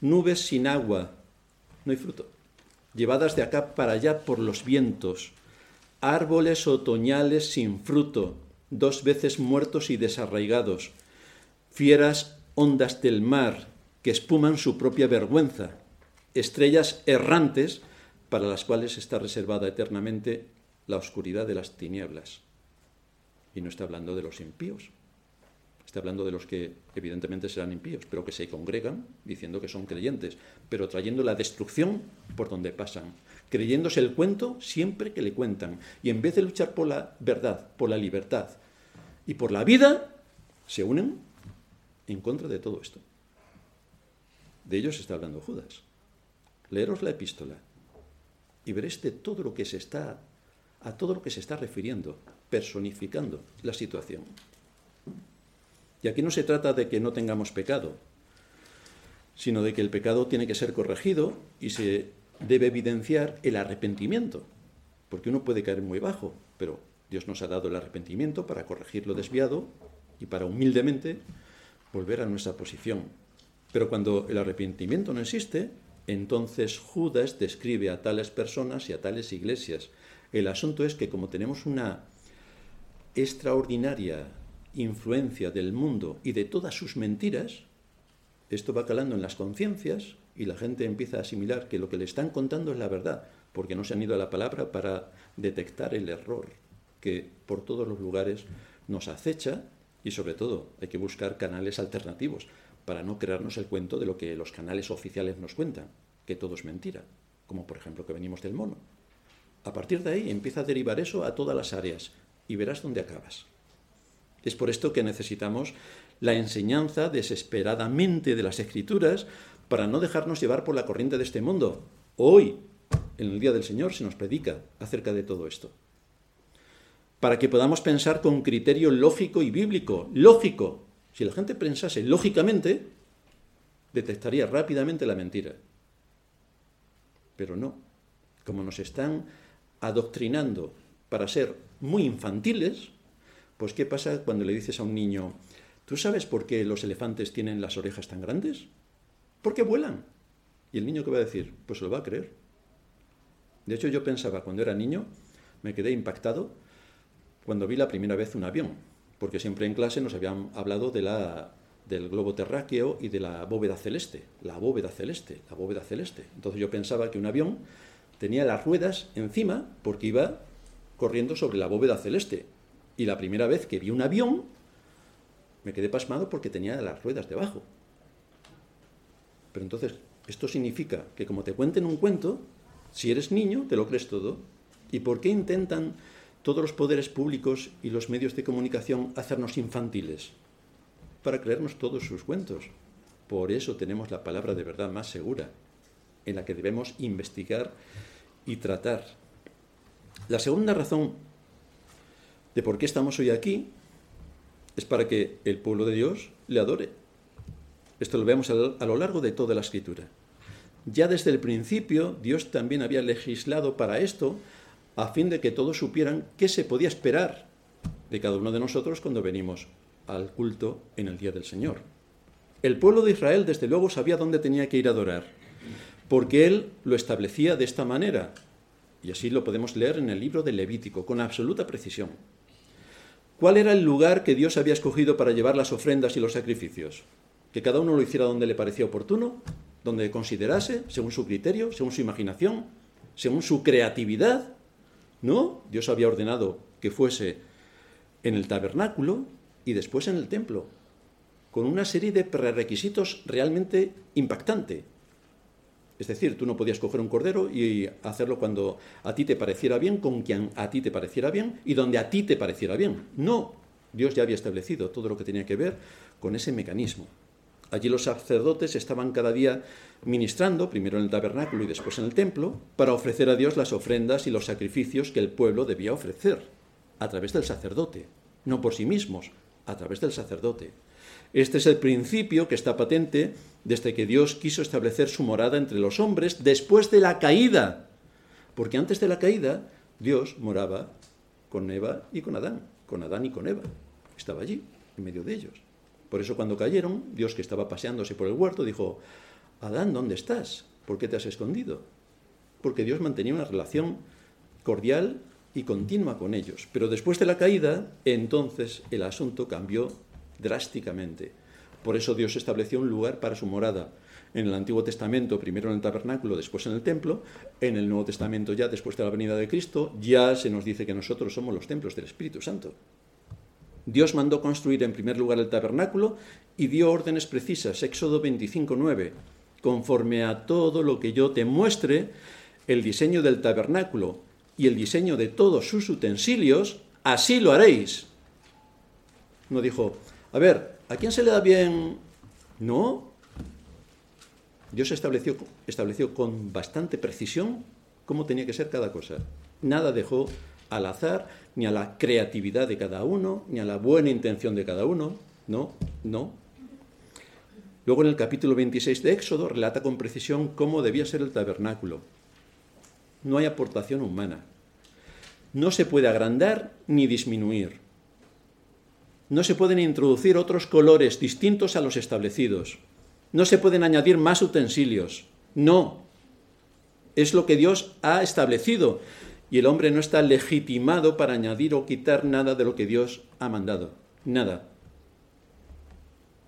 Nubes sin agua, no hay fruto. Llevadas de acá para allá por los vientos, árboles otoñales sin fruto, dos veces muertos y desarraigados, fieras ondas del mar que espuman su propia vergüenza, estrellas errantes para las cuales está reservada eternamente la oscuridad de las tinieblas. Y no está hablando de los impíos, está hablando de los que evidentemente serán impíos, pero que se congregan diciendo que son creyentes, pero trayendo la destrucción por donde pasan, creyéndose el cuento siempre que le cuentan, y en vez de luchar por la verdad, por la libertad y por la vida, se unen en contra de todo esto. De ellos está hablando Judas. Leeros la epístola y veréis de todo lo que se está a todo lo que se está refiriendo, personificando la situación. Y aquí no se trata de que no tengamos pecado, sino de que el pecado tiene que ser corregido y se debe evidenciar el arrepentimiento, porque uno puede caer muy bajo, pero Dios nos ha dado el arrepentimiento para corregir lo desviado y para humildemente volver a nuestra posición. Pero cuando el arrepentimiento no existe, entonces Judas describe a tales personas y a tales iglesias. El asunto es que como tenemos una extraordinaria influencia del mundo y de todas sus mentiras, esto va calando en las conciencias y la gente empieza a asimilar que lo que le están contando es la verdad, porque no se han ido a la palabra para detectar el error que por todos los lugares nos acecha y sobre todo hay que buscar canales alternativos para no crearnos el cuento de lo que los canales oficiales nos cuentan, que todo es mentira, como por ejemplo que venimos del mono. A partir de ahí empieza a derivar eso a todas las áreas y verás dónde acabas. Es por esto que necesitamos la enseñanza desesperadamente de las escrituras para no dejarnos llevar por la corriente de este mundo. Hoy, en el Día del Señor, se nos predica acerca de todo esto. Para que podamos pensar con criterio lógico y bíblico. Lógico. Si la gente pensase lógicamente, detectaría rápidamente la mentira. Pero no. Como nos están adoctrinando para ser muy infantiles, pues ¿qué pasa cuando le dices a un niño, ¿tú sabes por qué los elefantes tienen las orejas tan grandes? Porque vuelan. ¿Y el niño qué va a decir? Pues lo va a creer. De hecho, yo pensaba cuando era niño, me quedé impactado cuando vi la primera vez un avión, porque siempre en clase nos habían hablado de la, del globo terráqueo y de la bóveda celeste, la bóveda celeste, la bóveda celeste. Entonces yo pensaba que un avión tenía las ruedas encima porque iba corriendo sobre la bóveda celeste. Y la primera vez que vi un avión, me quedé pasmado porque tenía las ruedas debajo. Pero entonces, esto significa que como te cuenten un cuento, si eres niño, te lo crees todo. ¿Y por qué intentan todos los poderes públicos y los medios de comunicación hacernos infantiles? Para creernos todos sus cuentos. Por eso tenemos la palabra de verdad más segura, en la que debemos investigar y tratar. La segunda razón de por qué estamos hoy aquí es para que el pueblo de Dios le adore. Esto lo vemos a lo largo de toda la escritura. Ya desde el principio Dios también había legislado para esto a fin de que todos supieran qué se podía esperar de cada uno de nosotros cuando venimos al culto en el día del Señor. El pueblo de Israel desde luego sabía dónde tenía que ir a adorar, porque Él lo establecía de esta manera, y así lo podemos leer en el libro de Levítico con absoluta precisión. ¿Cuál era el lugar que Dios había escogido para llevar las ofrendas y los sacrificios? Que cada uno lo hiciera donde le parecía oportuno, donde considerase, según su criterio, según su imaginación, según su creatividad. No, Dios había ordenado que fuese en el tabernáculo y después en el templo, con una serie de prerequisitos realmente impactante. Es decir, tú no podías coger un cordero y hacerlo cuando a ti te pareciera bien, con quien a ti te pareciera bien y donde a ti te pareciera bien. No, Dios ya había establecido todo lo que tenía que ver con ese mecanismo. Allí los sacerdotes estaban cada día ministrando, primero en el tabernáculo y después en el templo, para ofrecer a Dios las ofrendas y los sacrificios que el pueblo debía ofrecer, a través del sacerdote, no por sí mismos, a través del sacerdote. Este es el principio que está patente desde que Dios quiso establecer su morada entre los hombres después de la caída. Porque antes de la caída, Dios moraba con Eva y con Adán, con Adán y con Eva. Estaba allí, en medio de ellos. Por eso cuando cayeron, Dios que estaba paseándose por el huerto dijo, Adán, ¿dónde estás? ¿Por qué te has escondido? Porque Dios mantenía una relación cordial y continua con ellos. Pero después de la caída, entonces el asunto cambió drásticamente. Por eso Dios estableció un lugar para su morada. En el Antiguo Testamento, primero en el tabernáculo, después en el templo. En el Nuevo Testamento ya, después de la venida de Cristo, ya se nos dice que nosotros somos los templos del Espíritu Santo. Dios mandó construir en primer lugar el tabernáculo y dio órdenes precisas. Éxodo 25.9. Conforme a todo lo que yo te muestre, el diseño del tabernáculo y el diseño de todos sus utensilios, así lo haréis. No dijo, a ver, ¿a quién se le da bien? No. Dios estableció, estableció con bastante precisión cómo tenía que ser cada cosa. Nada dejó al azar, ni a la creatividad de cada uno, ni a la buena intención de cada uno. No, no. Luego en el capítulo 26 de Éxodo relata con precisión cómo debía ser el tabernáculo no hay aportación humana. No se puede agrandar ni disminuir. No se pueden introducir otros colores distintos a los establecidos. No se pueden añadir más utensilios. No. Es lo que Dios ha establecido y el hombre no está legitimado para añadir o quitar nada de lo que Dios ha mandado. Nada.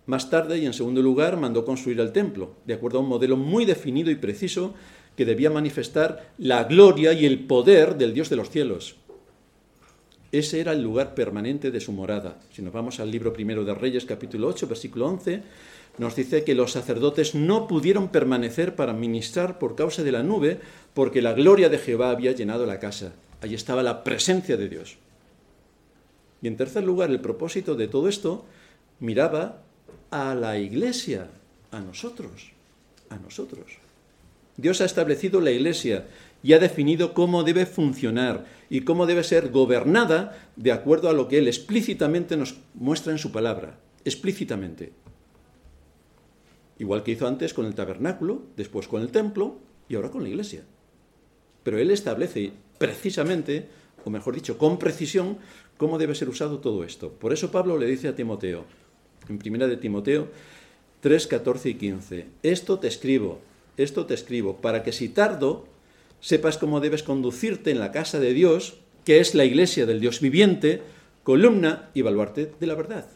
Más tarde y en segundo lugar mandó construir el templo, de acuerdo a un modelo muy definido y preciso que debía manifestar la gloria y el poder del Dios de los cielos. Ese era el lugar permanente de su morada. Si nos vamos al libro primero de Reyes, capítulo 8, versículo 11, nos dice que los sacerdotes no pudieron permanecer para ministrar por causa de la nube, porque la gloria de Jehová había llenado la casa. Allí estaba la presencia de Dios. Y en tercer lugar, el propósito de todo esto miraba a la iglesia, a nosotros, a nosotros. Dios ha establecido la Iglesia y ha definido cómo debe funcionar y cómo debe ser gobernada de acuerdo a lo que Él explícitamente nos muestra en su palabra, explícitamente. Igual que hizo antes con el tabernáculo, después con el templo y ahora con la Iglesia. Pero Él establece precisamente, o mejor dicho, con precisión, cómo debe ser usado todo esto. Por eso Pablo le dice a Timoteo, en primera de Timoteo 3, 14 y 15, esto te escribo esto te escribo, para que si tardo, sepas cómo debes conducirte en la casa de Dios, que es la iglesia del Dios viviente, columna y baluarte de la verdad.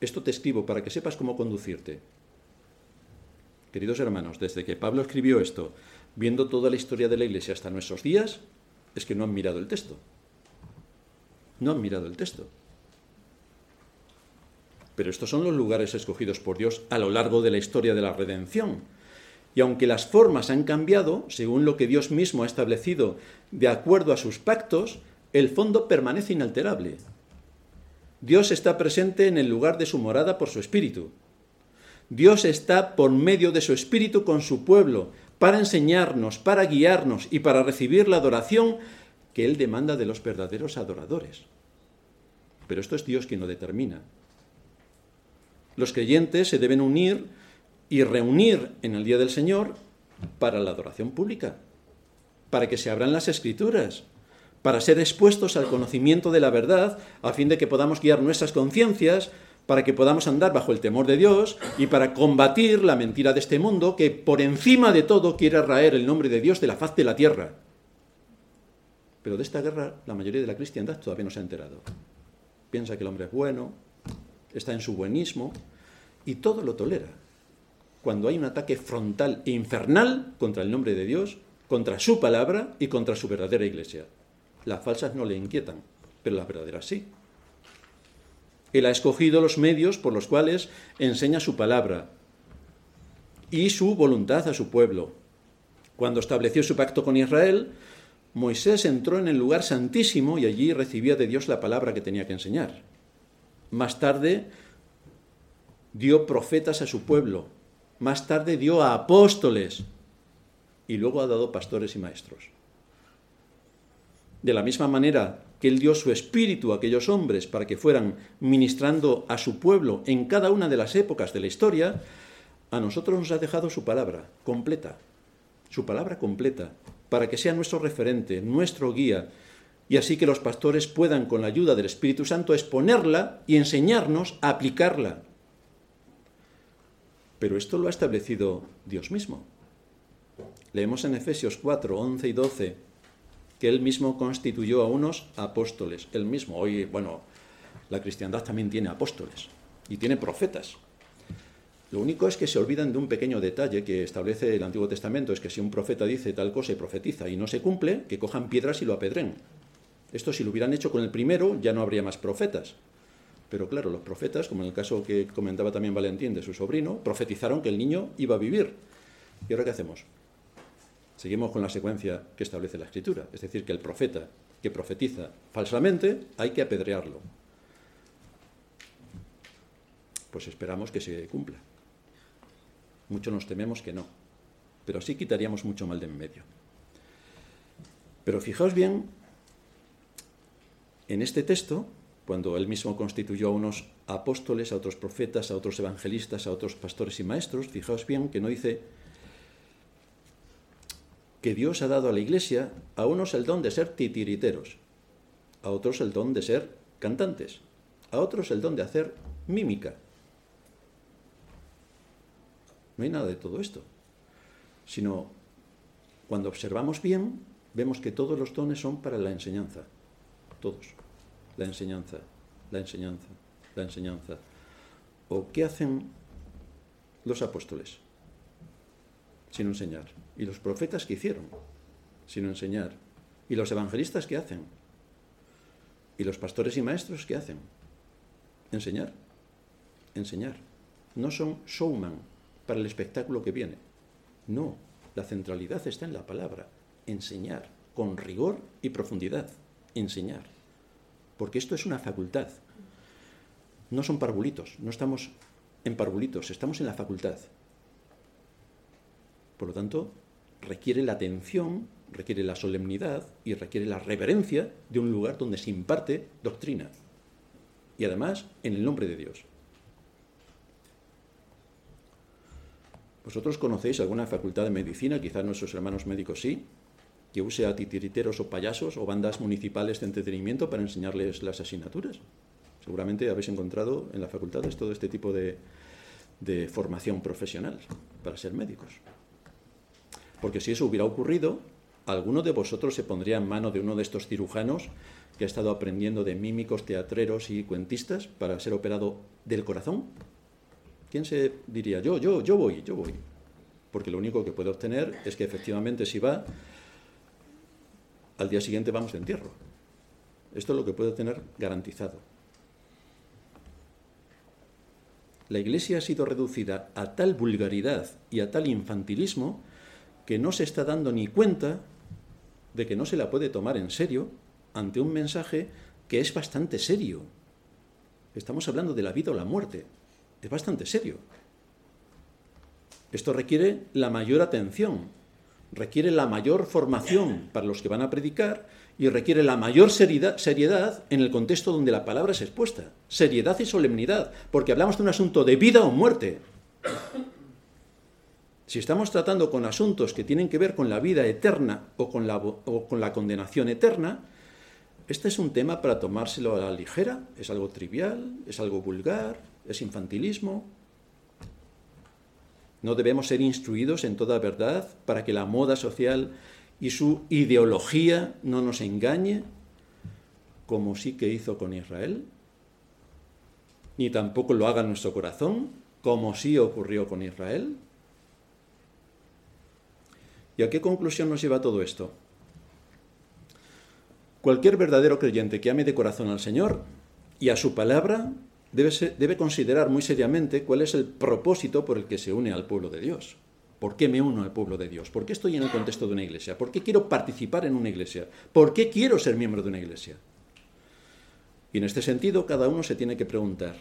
Esto te escribo para que sepas cómo conducirte. Queridos hermanos, desde que Pablo escribió esto, viendo toda la historia de la iglesia hasta nuestros días, es que no han mirado el texto. No han mirado el texto. Pero estos son los lugares escogidos por Dios a lo largo de la historia de la redención y aunque las formas han cambiado, según lo que Dios mismo ha establecido de acuerdo a sus pactos, el fondo permanece inalterable. Dios está presente en el lugar de su morada por su espíritu. Dios está por medio de su espíritu con su pueblo, para enseñarnos, para guiarnos y para recibir la adoración que Él demanda de los verdaderos adoradores. Pero esto es Dios quien lo determina. Los creyentes se deben unir y reunir en el día del Señor para la adoración pública, para que se abran las escrituras, para ser expuestos al conocimiento de la verdad, a fin de que podamos guiar nuestras conciencias, para que podamos andar bajo el temor de Dios y para combatir la mentira de este mundo que por encima de todo quiere raer el nombre de Dios de la faz de la tierra. Pero de esta guerra la mayoría de la cristiandad todavía no se ha enterado. Piensa que el hombre es bueno, está en su buenismo y todo lo tolera cuando hay un ataque frontal e infernal contra el nombre de Dios, contra su palabra y contra su verdadera iglesia. Las falsas no le inquietan, pero las verdaderas sí. Él ha escogido los medios por los cuales enseña su palabra y su voluntad a su pueblo. Cuando estableció su pacto con Israel, Moisés entró en el lugar santísimo y allí recibía de Dios la palabra que tenía que enseñar. Más tarde dio profetas a su pueblo, más tarde dio a apóstoles. Y luego ha dado pastores y maestros. De la misma manera que Él dio su espíritu a aquellos hombres para que fueran ministrando a su pueblo en cada una de las épocas de la historia, a nosotros nos ha dejado su palabra completa, su palabra completa, para que sea nuestro referente, nuestro guía, y así que los pastores puedan, con la ayuda del Espíritu Santo, exponerla y enseñarnos a aplicarla pero esto lo ha establecido Dios mismo. Leemos en Efesios 4, 11 y 12 que él mismo constituyó a unos apóstoles. Él mismo, hoy, bueno, la cristiandad también tiene apóstoles y tiene profetas. Lo único es que se olvidan de un pequeño detalle que establece el Antiguo Testamento, es que si un profeta dice tal cosa y profetiza y no se cumple, que cojan piedras y lo apedren. Esto si lo hubieran hecho con el primero ya no habría más profetas. Pero claro, los profetas, como en el caso que comentaba también Valentín de su sobrino, profetizaron que el niño iba a vivir. ¿Y ahora qué hacemos? Seguimos con la secuencia que establece la Escritura. Es decir, que el profeta que profetiza falsamente hay que apedrearlo. Pues esperamos que se cumpla. Mucho nos tememos que no. Pero así quitaríamos mucho mal de en medio. Pero fijaos bien, en este texto, cuando él mismo constituyó a unos apóstoles, a otros profetas, a otros evangelistas, a otros pastores y maestros, fijaos bien que no dice que Dios ha dado a la iglesia a unos el don de ser titiriteros, a otros el don de ser cantantes, a otros el don de hacer mímica. No hay nada de todo esto, sino cuando observamos bien, vemos que todos los dones son para la enseñanza, todos, la enseñanza, la enseñanza, la enseñanza. ¿O qué hacen los apóstoles? Sino enseñar. ¿Y los profetas qué hicieron? Sino enseñar. ¿Y los evangelistas qué hacen? ¿Y los pastores y maestros qué hacen? Enseñar. Enseñar. No son showman para el espectáculo que viene. No, la centralidad está en la palabra. Enseñar, con rigor y profundidad. Enseñar. Porque esto es una facultad. No son parvulitos, no estamos en parvulitos, estamos en la facultad. Por lo tanto, requiere la atención, requiere la solemnidad y requiere la reverencia de un lugar donde se imparte doctrina. Y además, en el nombre de Dios. ¿Vosotros conocéis alguna facultad de medicina, quizás nuestros hermanos médicos sí, que use a titiriteros o payasos o bandas municipales de entretenimiento para enseñarles las asignaturas? Seguramente habéis encontrado en la facultad todo este tipo de, formación profesional para ser médicos. Porque si eso hubiera ocurrido, alguno de vosotros se pondría en mano de uno de estos cirujanos que ha estado aprendiendo de mímicos, teatreros y cuentistas para ser operado del corazón. ¿Quién se diría? Yo, yo, yo voy, yo voy. Porque lo único que puede obtener es que efectivamente si va, al día siguiente vamos de entierro. Esto es lo que puede tener garantizado. La Iglesia ha sido reducida a tal vulgaridad y a tal infantilismo que no se está dando ni cuenta de que no se la puede tomar en serio ante un mensaje que es bastante serio. Estamos hablando de la vida o la muerte es bastante serio. Esto requiere la mayor atención, requiere la mayor formación para los que van a predicar y requiere la mayor seriedad, en el contexto donde la palabra es expuesta. Seriedad y solemnidad, porque hablamos de un asunto de vida o muerte. Si estamos tratando con asuntos que tienen que ver con la vida eterna o con la, o con la condenación eterna, este es un tema para tomárselo a la ligera, es algo trivial, es algo vulgar, es infantilismo. No debemos ser instruidos en toda verdad para que la moda social y su ideología no nos engañe, como sí que hizo con Israel, ni tampoco lo haga nuestro corazón, como sí ocurrió con Israel. ¿Y a qué conclusión nos lleva todo esto? Cualquier verdadero creyente que ame de corazón al Señor y a su palabra debe, considerar muy seriamente cuál es el propósito por el que se une al pueblo de Dios. ¿Por qué me uno al pueblo de Dios? ¿Por qué estoy en el contexto de una iglesia? ¿Por qué quiero participar en una iglesia? ¿Por qué quiero ser miembro de una iglesia? Y en este sentido, cada uno se tiene que preguntar,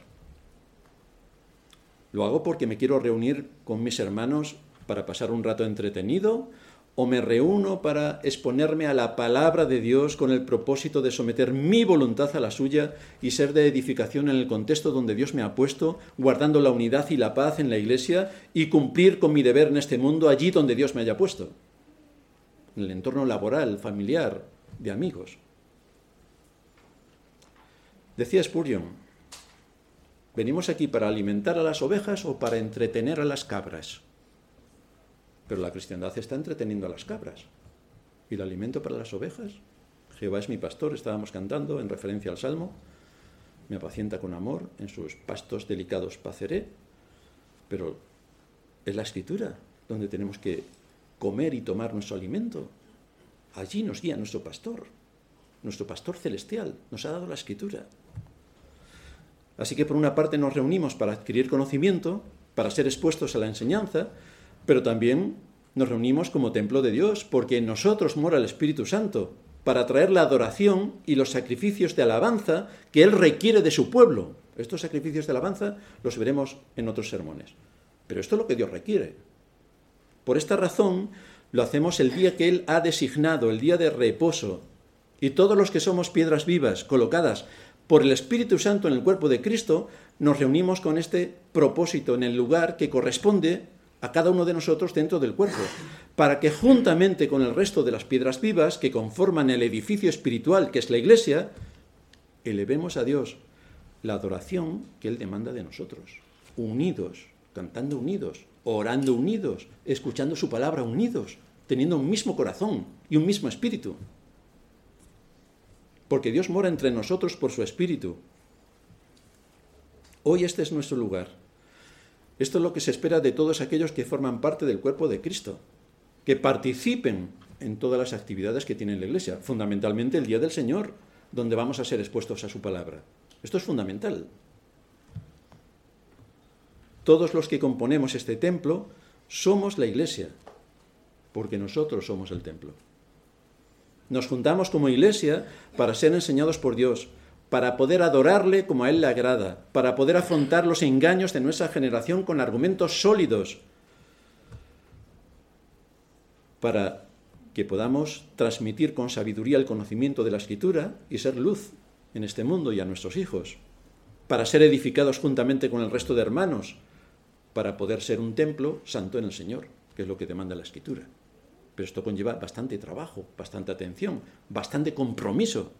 ¿lo hago porque me quiero reunir con mis hermanos para pasar un rato entretenido? O me reúno para exponerme a la palabra de Dios con el propósito de someter mi voluntad a la suya y ser de edificación en el contexto donde Dios me ha puesto, guardando la unidad y la paz en la iglesia y cumplir con mi deber en este mundo allí donde Dios me haya puesto, en el entorno laboral, familiar, de amigos. Decía Spurgeon, ¿venimos aquí para alimentar a las ovejas o para entretener a las cabras? Pero la cristiandad está entreteniendo a las cabras. ¿Y el alimento para las ovejas? Jehová es mi pastor, estábamos cantando en referencia al Salmo. Me apacienta con amor, en sus pastos delicados paceré. Pero es la escritura donde tenemos que comer y tomar nuestro alimento. Allí nos guía nuestro pastor, nuestro pastor celestial, nos ha dado la escritura. Así que por una parte nos reunimos para adquirir conocimiento, para ser expuestos a la enseñanza, pero también nos reunimos como templo de Dios, porque en nosotros mora el Espíritu Santo, para traer la adoración y los sacrificios de alabanza que Él requiere de su pueblo. Estos sacrificios de alabanza los veremos en otros sermones. Pero esto es lo que Dios requiere. Por esta razón, lo hacemos el día que Él ha designado, el día de reposo. Y todos los que somos piedras vivas, colocadas por el Espíritu Santo en el cuerpo de Cristo, nos reunimos con este propósito en el lugar que corresponde a cada uno de nosotros dentro del cuerpo, para que juntamente con el resto de las piedras vivas que conforman el edificio espiritual que es la iglesia, elevemos a Dios la adoración que Él demanda de nosotros, unidos, cantando unidos, orando unidos, escuchando su palabra unidos, teniendo un mismo corazón y un mismo espíritu. Porque Dios mora entre nosotros por su espíritu. Hoy este es nuestro lugar. Esto es lo que se espera de todos aquellos que forman parte del cuerpo de Cristo, que participen en todas las actividades que tiene la Iglesia, fundamentalmente el Día del Señor, donde vamos a ser expuestos a su palabra. Esto es fundamental. Todos los que componemos este templo somos la Iglesia, porque nosotros somos el templo. Nos juntamos como Iglesia para ser enseñados por Dios, para poder adorarle como a Él le agrada, para poder afrontar los engaños de nuestra generación con argumentos sólidos, para que podamos transmitir con sabiduría el conocimiento de la Escritura y ser luz en este mundo y a nuestros hijos, para ser edificados juntamente con el resto de hermanos, para poder ser un templo santo en el Señor, que es lo que demanda la Escritura. Pero esto conlleva bastante trabajo, bastante atención, bastante compromiso.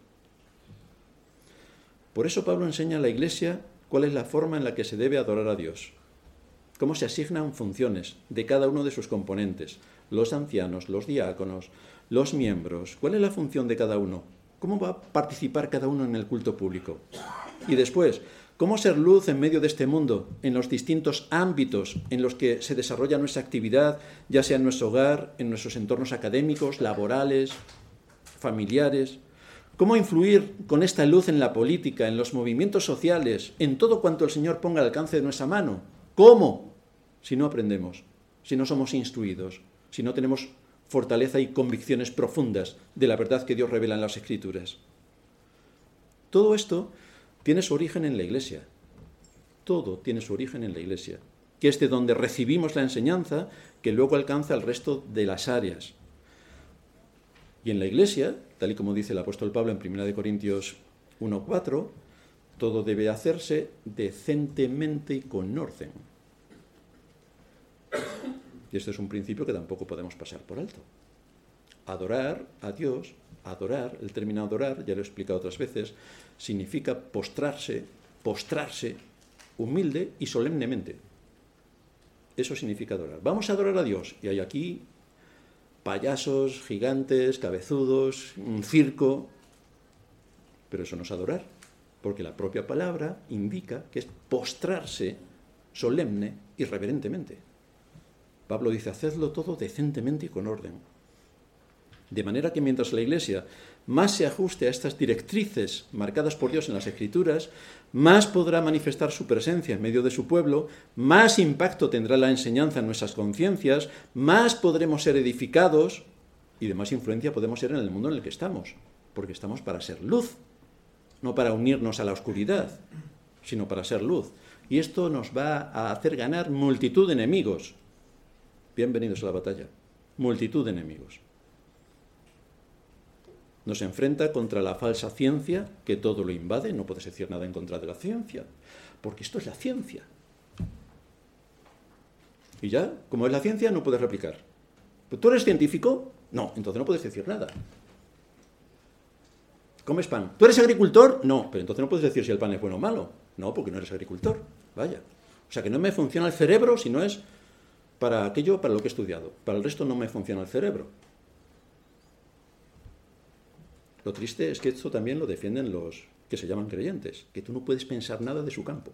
Por eso Pablo enseña a la Iglesia cuál es la forma en la que se debe adorar a Dios, cómo se asignan funciones de cada uno de sus componentes, los ancianos, los diáconos, los miembros, cuál es la función de cada uno, cómo va a participar cada uno en el culto público. Y después, ¿Cómo ser luz en medio de este mundo, en los distintos ámbitos en los que se desarrolla nuestra actividad, ya sea en nuestro hogar, en nuestros entornos académicos, laborales, familiares? ¿Cómo influir con esta luz en la política, en los movimientos sociales, en todo cuanto el Señor ponga al alcance de nuestra mano? ¿Cómo? Si no aprendemos, si no somos instruidos, si no tenemos fortaleza y convicciones profundas de la verdad que Dios revela en las Escrituras. Todo esto tiene su origen en la iglesia. Todo tiene su origen en la iglesia, que es de donde recibimos la enseñanza que luego alcanza el resto de las áreas. Y en la iglesia, tal y como dice el apóstol Pablo en 1 Corintios 1.4, todo debe hacerse decentemente y con orden. Y este es un principio que tampoco podemos pasar por alto. Adorar a Dios, adorar, el término adorar, ya lo he explicado otras veces, significa postrarse, postrarse humilde y solemnemente. Eso significa adorar. Vamos a adorar a Dios. Y hay aquí payasos, gigantes, cabezudos, un circo. Pero eso no es adorar, porque la propia palabra indica que es postrarse solemne y reverentemente. Pablo dice, hacedlo todo decentemente y con orden. De manera que mientras la Iglesia más se ajuste a estas directrices marcadas por Dios en las Escrituras, más podrá manifestar su presencia en medio de su pueblo, más impacto tendrá la enseñanza en nuestras conciencias, más podremos ser edificados y de más influencia podemos ser en el mundo en el que estamos, porque estamos para ser luz, no para unirnos a la oscuridad, sino para ser luz. Y esto nos va a hacer ganar multitud de enemigos. Bienvenidos a la batalla. Multitud de enemigos nos enfrenta contra la falsa ciencia que todo lo invade, no puedes decir nada en contra de la ciencia, porque esto es la ciencia. Y ya, como es la ciencia, no puedes replicar. ¿Tú eres científico? No, entonces no puedes decir nada. ¿Comes pan? ¿Tú eres agricultor? No, pero entonces no puedes decir si el pan es bueno o malo. No, porque no eres agricultor. Vaya. O sea que no me funciona el cerebro si no es para aquello para lo que he estudiado. Para el resto no me funciona el cerebro. Lo triste es que esto también lo defienden los que se llaman creyentes, que tú no puedes pensar nada de su campo.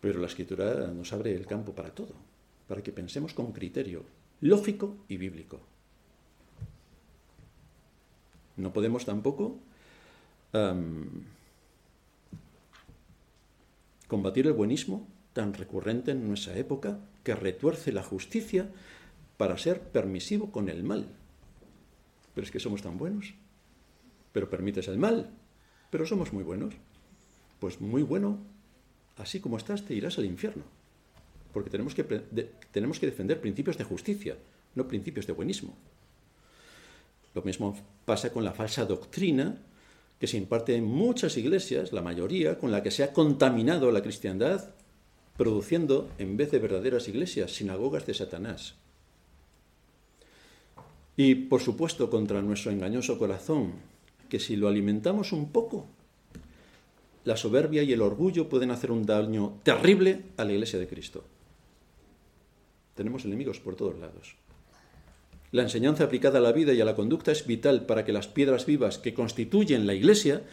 Pero la escritura nos abre el campo para todo, para que pensemos con criterio lógico y bíblico. No podemos tampoco combatir el buenismo tan recurrente en nuestra época que retuerce la justicia para ser permisivo con el mal. Pero es que somos tan buenos. Pero permites el mal. Pero somos muy buenos. Pues muy bueno, así como estás, te irás al infierno. Porque tenemos que, tenemos que defender principios de justicia, no principios de buenismo. Lo mismo pasa con la falsa doctrina que se imparte en muchas iglesias, la mayoría, con la que se ha contaminado la cristiandad, produciendo, en vez de verdaderas iglesias, sinagogas de Satanás. Y, por supuesto, contra nuestro engañoso corazón, que si lo alimentamos un poco, la soberbia y el orgullo pueden hacer un daño terrible a la iglesia de Cristo. Tenemos enemigos por todos lados. La enseñanza aplicada a la vida y a la conducta es vital para que las piedras vivas que constituyen la Iglesia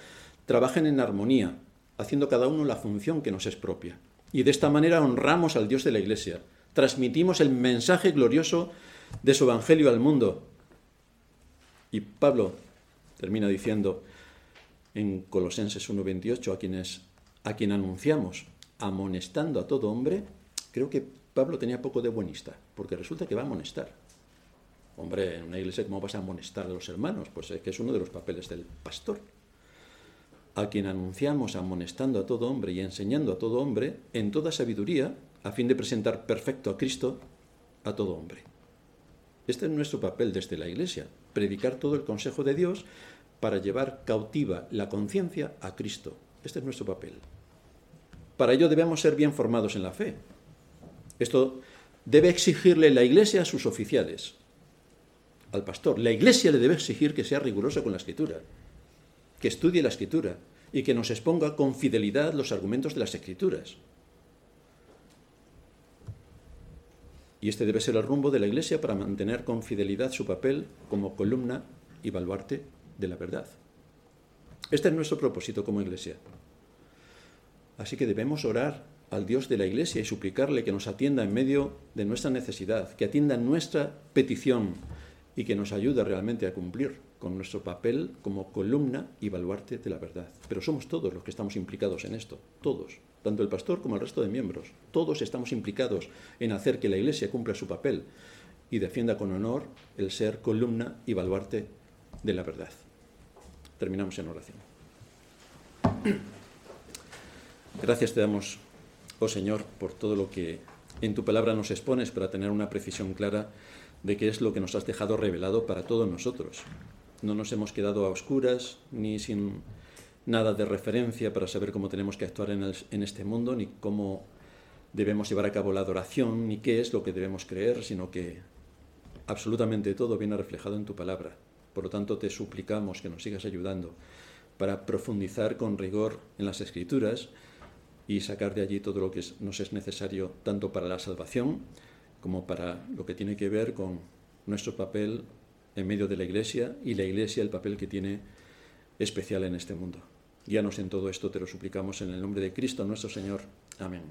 trabajen en armonía, haciendo cada uno la función que nos es propia. Y de esta manera honramos al Dios de la Iglesia, transmitimos el mensaje glorioso de su Evangelio al mundo. Y Pablo termina diciendo en Colosenses 1.28 a quienes a quien anunciamos amonestando a todo hombre, creo que Pablo tenía poco de buenista, porque resulta que va a amonestar. Hombre, en una iglesia, ¿cómo vas a amonestar a los hermanos? Pues es que es uno de los papeles del pastor. A quien anunciamos amonestando a todo hombre y enseñando a todo hombre en toda sabiduría, a fin de presentar perfecto a Cristo a todo hombre. Este es nuestro papel desde la iglesia, predicar todo el consejo de Dios para llevar cautiva la conciencia a Cristo. Este es nuestro papel. Para ello debemos ser bien formados en la fe. Esto debe exigirle la iglesia a sus oficiales, al pastor. La iglesia le debe exigir que sea riguroso con la escritura, que estudie la escritura y que nos exponga con fidelidad los argumentos de las escrituras. Y este debe ser el rumbo de la iglesia para mantener con fidelidad su papel como columna y baluarte de la verdad. Este es nuestro propósito como iglesia. Así que debemos orar al Dios de la iglesia y suplicarle que nos atienda en medio de nuestra necesidad, que atienda nuestra petición, y que nos ayude realmente a cumplir con nuestro papel como columna y baluarte de la verdad. Pero somos todos los que estamos implicados en esto, todos, tanto el pastor como el resto de miembros. Todos estamos implicados en hacer que la Iglesia cumpla su papel y defienda con honor el ser columna y baluarte de la verdad. Terminamos en oración. Gracias te damos, oh Señor, por todo lo que en tu palabra nos expones para tener una precisión clara de qué es lo que nos has dejado revelado para todos nosotros. No nos hemos quedado a oscuras ni sin nada de referencia para saber cómo tenemos que actuar en, este mundo, ni cómo debemos llevar a cabo la adoración, ni qué es lo que debemos creer, sino que absolutamente todo viene reflejado en tu palabra. Por lo tanto, te suplicamos que nos sigas ayudando para profundizar con rigor en las escrituras y sacar de allí todo lo que nos es necesario tanto para la salvación como para lo que tiene que ver con nuestro papel en medio de la Iglesia y la Iglesia el papel que tiene especial en este mundo. Guíanos en todo esto, te lo suplicamos en el nombre de Cristo nuestro Señor. Amén.